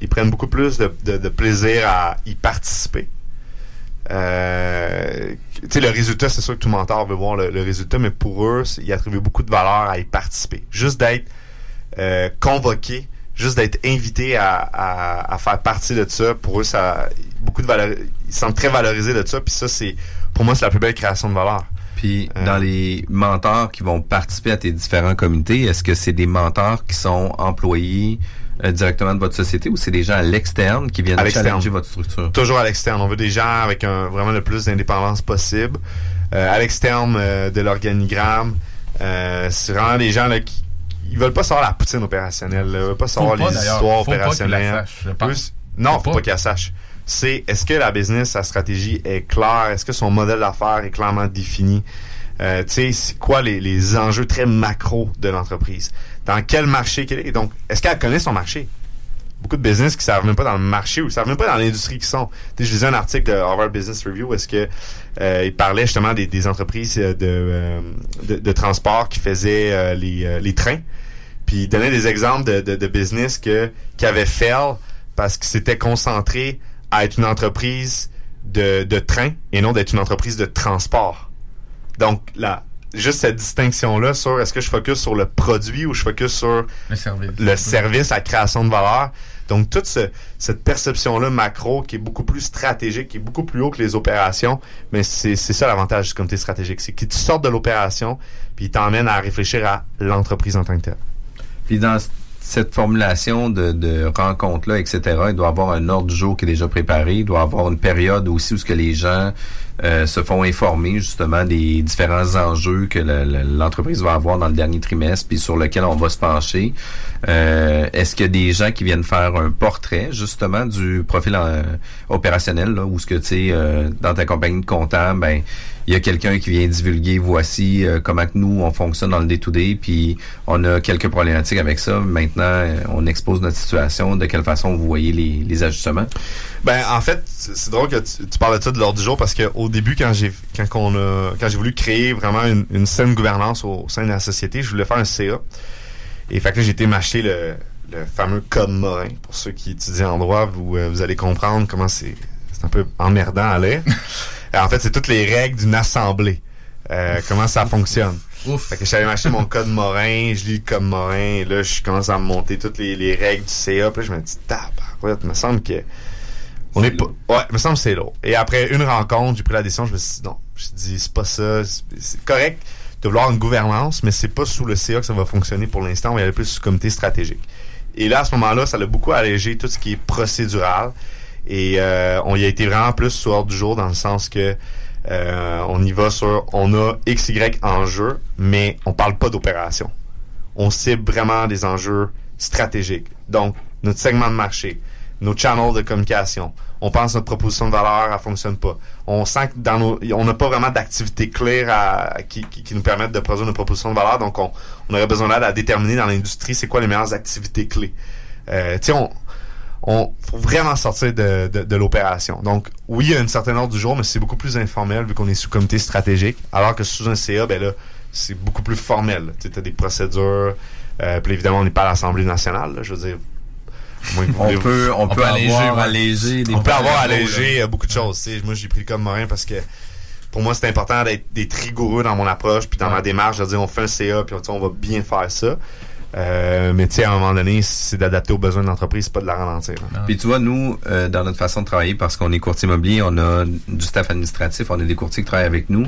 ils prennent beaucoup plus de, plaisir à y participer. Euh, sais, le résultat, c'est sûr que tout mentor veut voir le, résultat, mais pour eux, ils attribuent beaucoup de valeur à y participer. Juste d'être euh, convoqué, juste d'être invité à, faire partie de ça, pour eux, ça beaucoup de valeur. Ils sont très valorisés de ça, puis ça, c'est pour moi, c'est la plus belle création de valeur. Puis euh. dans les mentors qui vont participer à tes différents comités, est-ce que c'est des mentors qui sont employés euh, directement de votre société ou c'est des gens à l'externe qui viennent challenger votre structure? Toujours à l'externe. On veut des gens avec un, vraiment le plus d'indépendance possible. Euh, à l'externe de l'organigramme, c'est vraiment des gens là, qui ils veulent pas savoir la poutine opérationnelle. Ils veulent pas savoir les histoires opérationnelles. non, faut pas, pas qu'elle sache c'est est-ce que la business, sa stratégie est claire? Est-ce que son modèle d'affaires est clairement défini? Euh, tu sais, c'est quoi les, enjeux très macro de l'entreprise? Dans quel marché? Qu'elle est? Donc, est-ce qu'elle connaît son marché? Beaucoup de business qui ne savent même pas dans le marché ou ne savent même pas dans l'industrie qu'ils sont. je lisais un article de Harvard Business Review où est-ce que euh, il parlait justement des, entreprises de, de, transport qui faisaient les, les trains. Puis il donnait des exemples de, de, business que, qui avaient fail parce que c'était concentré à être une entreprise de, de train et non d'être une entreprise de transport. Donc, là, juste cette distinction-là sur est-ce que je focus sur le produit ou je focus sur le service, le service la création de valeur. Donc, toute cette perception-là macro qui est beaucoup plus stratégique, qui est beaucoup plus haut que les opérations, mais c'est ça l'avantage du comité stratégique. C'est qu'il te sort de l'opération puis il t'emmène à réfléchir à l'entreprise en tant que telle. Puis dans cette formulation de, de rencontres-là, etc., il doit avoir un ordre du jour qui est déjà préparé. Il doit avoir une période aussi où ce que les gens euh, se font informer justement des différents enjeux que l'entreprise va avoir dans le dernier trimestre, puis sur lequel on va se pencher. Euh, Est-ce qu'il y a des gens qui viennent faire un portrait justement du profil euh, opérationnel, là, où ce que tu sais, euh, dans ta compagnie de comptable, ben il y a quelqu'un qui vient divulguer voici euh, comment que nous on fonctionne dans le day-to-day, puis on a quelques problématiques avec ça. Maintenant, euh, on expose notre situation. De quelle façon vous voyez les, les ajustements Ben en fait, c'est drôle que tu, tu, parles de ça de l'ordre du jour parce qu'au début, quand j'ai quand on a quand j'ai voulu créer vraiment une, une saine gouvernance au, sein de la société, je voulais faire un CA. Et fait que j'ai été m'acheter le, le fameux code Morin. Pour ceux qui étudient en droit, vous, euh, vous allez comprendre comment c'est c'est un peu emmerdant à lire. Euh, en fait, c'est toutes les règles d'une assemblée. Euh, comment ça fonctionne. Ouf. Fait que j'avais acheté mon code Morin, je lis le code Morin, et là, je commence à me monter toutes les, les règles du CA, puis là, je me dis, tabarouette, me semble que... On est pas... Ouais, me semble que c'est lourd. Et après une rencontre, j'ai pris la décision, je me suis dit, non, je dit, c'est pas ça, c'est correct de vouloir une gouvernance, mais c'est pas sous le CA que ça va fonctionner pour l'instant, on va y aller plus sous comité stratégique. Et là, à ce moment-là, ça l'a beaucoup allégé tout ce qui est procédural. Et euh, on y a été vraiment plus sur du jour dans le sens que euh, on y va sur on a X, Y enjeux, mais on parle pas d'opération. On cible vraiment des enjeux stratégiques. Donc, notre segment de marché, nos channels de communication. On pense que notre proposition de valeur, elle fonctionne pas. On sent que dans nos, on n'a pas vraiment d'activités claires à, qui, qui, nous permettent de produire nos propositions de valeur. Donc, on, on aurait besoin d'aide à déterminer dans l'industrie c'est quoi les meilleures activités clés. Euh, on faut vraiment sortir de, de, l'opération. Donc, oui, il y a une certaine ordre du jour, mais c'est beaucoup plus informel vu qu'on est sous comité stratégique. Alors que sous un CA, ben là, c'est beaucoup plus formel. Tu as des procédures. Euh, puis évidemment, on n'est pas à l'Assemblée nationale. je veux dire, on peut, on, peut alléger, avoir, alléger on peut avoir allégé euh, beaucoup de choses. Moi, j'ai pris comme moyen parce que pour moi, c'est important d'être rigoureux dans mon approche puis dans ma démarche de dire on fait un CA puis on va bien faire ça. Euh, mais tu sais, à un moment donné, c'est d'adapter aux besoins de l'entreprise, c'est pas de la ralentir. Puis tu vois, nous, euh, dans notre façon de travailler, parce qu'on est courtier immobilier, on a du staff administratif, on a des courtiers qui travaillent avec nous.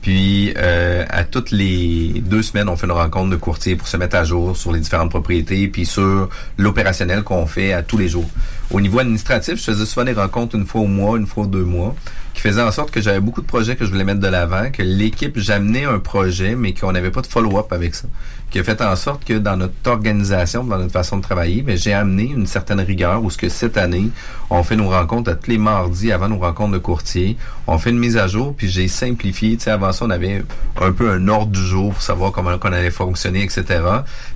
Puis euh, à toutes les deux semaines, on fait une rencontre de courtiers pour se mettre à jour sur les différentes propriétés, puis sur l'opérationnel qu'on fait à tous les jours. Au niveau administratif, je faisais souvent des rencontres une fois au mois, une fois aux deux mois. qui faisait en sorte que j'avais beaucoup de projets que je voulais mettre de l'avant, que l'équipe, j'amenais un projet, mais qu'on n'avait pas de follow-up avec ça. Qui a fait en sorte que dans notre organisation, dans notre façon de travailler, ben, j'ai amené une certaine rigueur où ce que cette année, on fait nos rencontres à tous les mardis avant nos rencontres de courtier. On fait une mise à jour, puis j'ai simplifié. Tu sais, avant ça, on avait un peu un ordre du jour pour savoir comment on allait fonctionner, etc.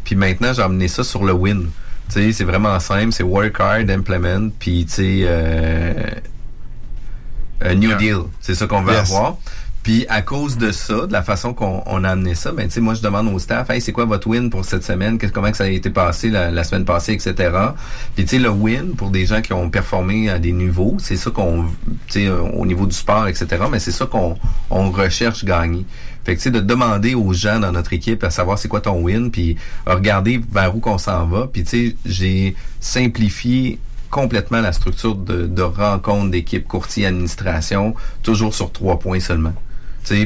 Puis maintenant, j'ai amené ça sur le win. Tu sais, c'est vraiment simple, c'est work hard, implement, puis tu sais, euh, New Deal, c'est ça qu'on veut avoir. Puis à cause de ça, de la façon qu'on a amené ça, ben tu sais, moi je demande au staff, hey, c'est quoi votre win pour cette semaine, comment que ça a été passé la, semaine passée, etc. Puis tu sais, le win pour des gens qui ont performé à des niveaux, c'est ça qu'on, tu sais, au niveau du sport, etc. Mais c'est ça qu'on on recherche gagner. Fait que tu sais, de demander aux gens dans notre équipe à savoir c'est quoi ton win, puis regarder vers où qu'on s'en va. Puis tu sais, j'ai simplifié complètement la structure de, de rencontre d'équipe courtier administration, toujours sur trois points seulement.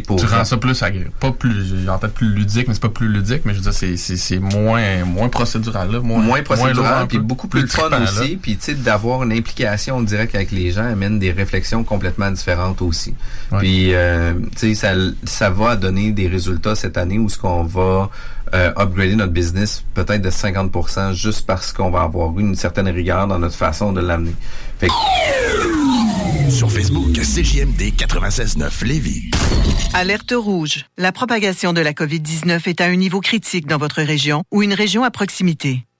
Pour tu rends ça plus pas plus en plus ludique mais c'est pas plus ludique mais je veux dire c'est c'est moins moins procédural là, moins, moins procédural puis beaucoup plus, fun aussi puis tu sais d'avoir une implication directe avec les gens amène des réflexions complètement différentes aussi. Puis euh, tu sais ça ça va donner des résultats cette année où ce qu'on va euh, upgrader notre business peut-être de 50% juste parce qu'on va avoir une certaine rigueur dans notre façon de l'amener. Fait Sur Facebook, CJMD 96.9 Lévis. Alerte rouge. La propagation de la COVID-19 est à un niveau critique dans votre région ou une région à proximité.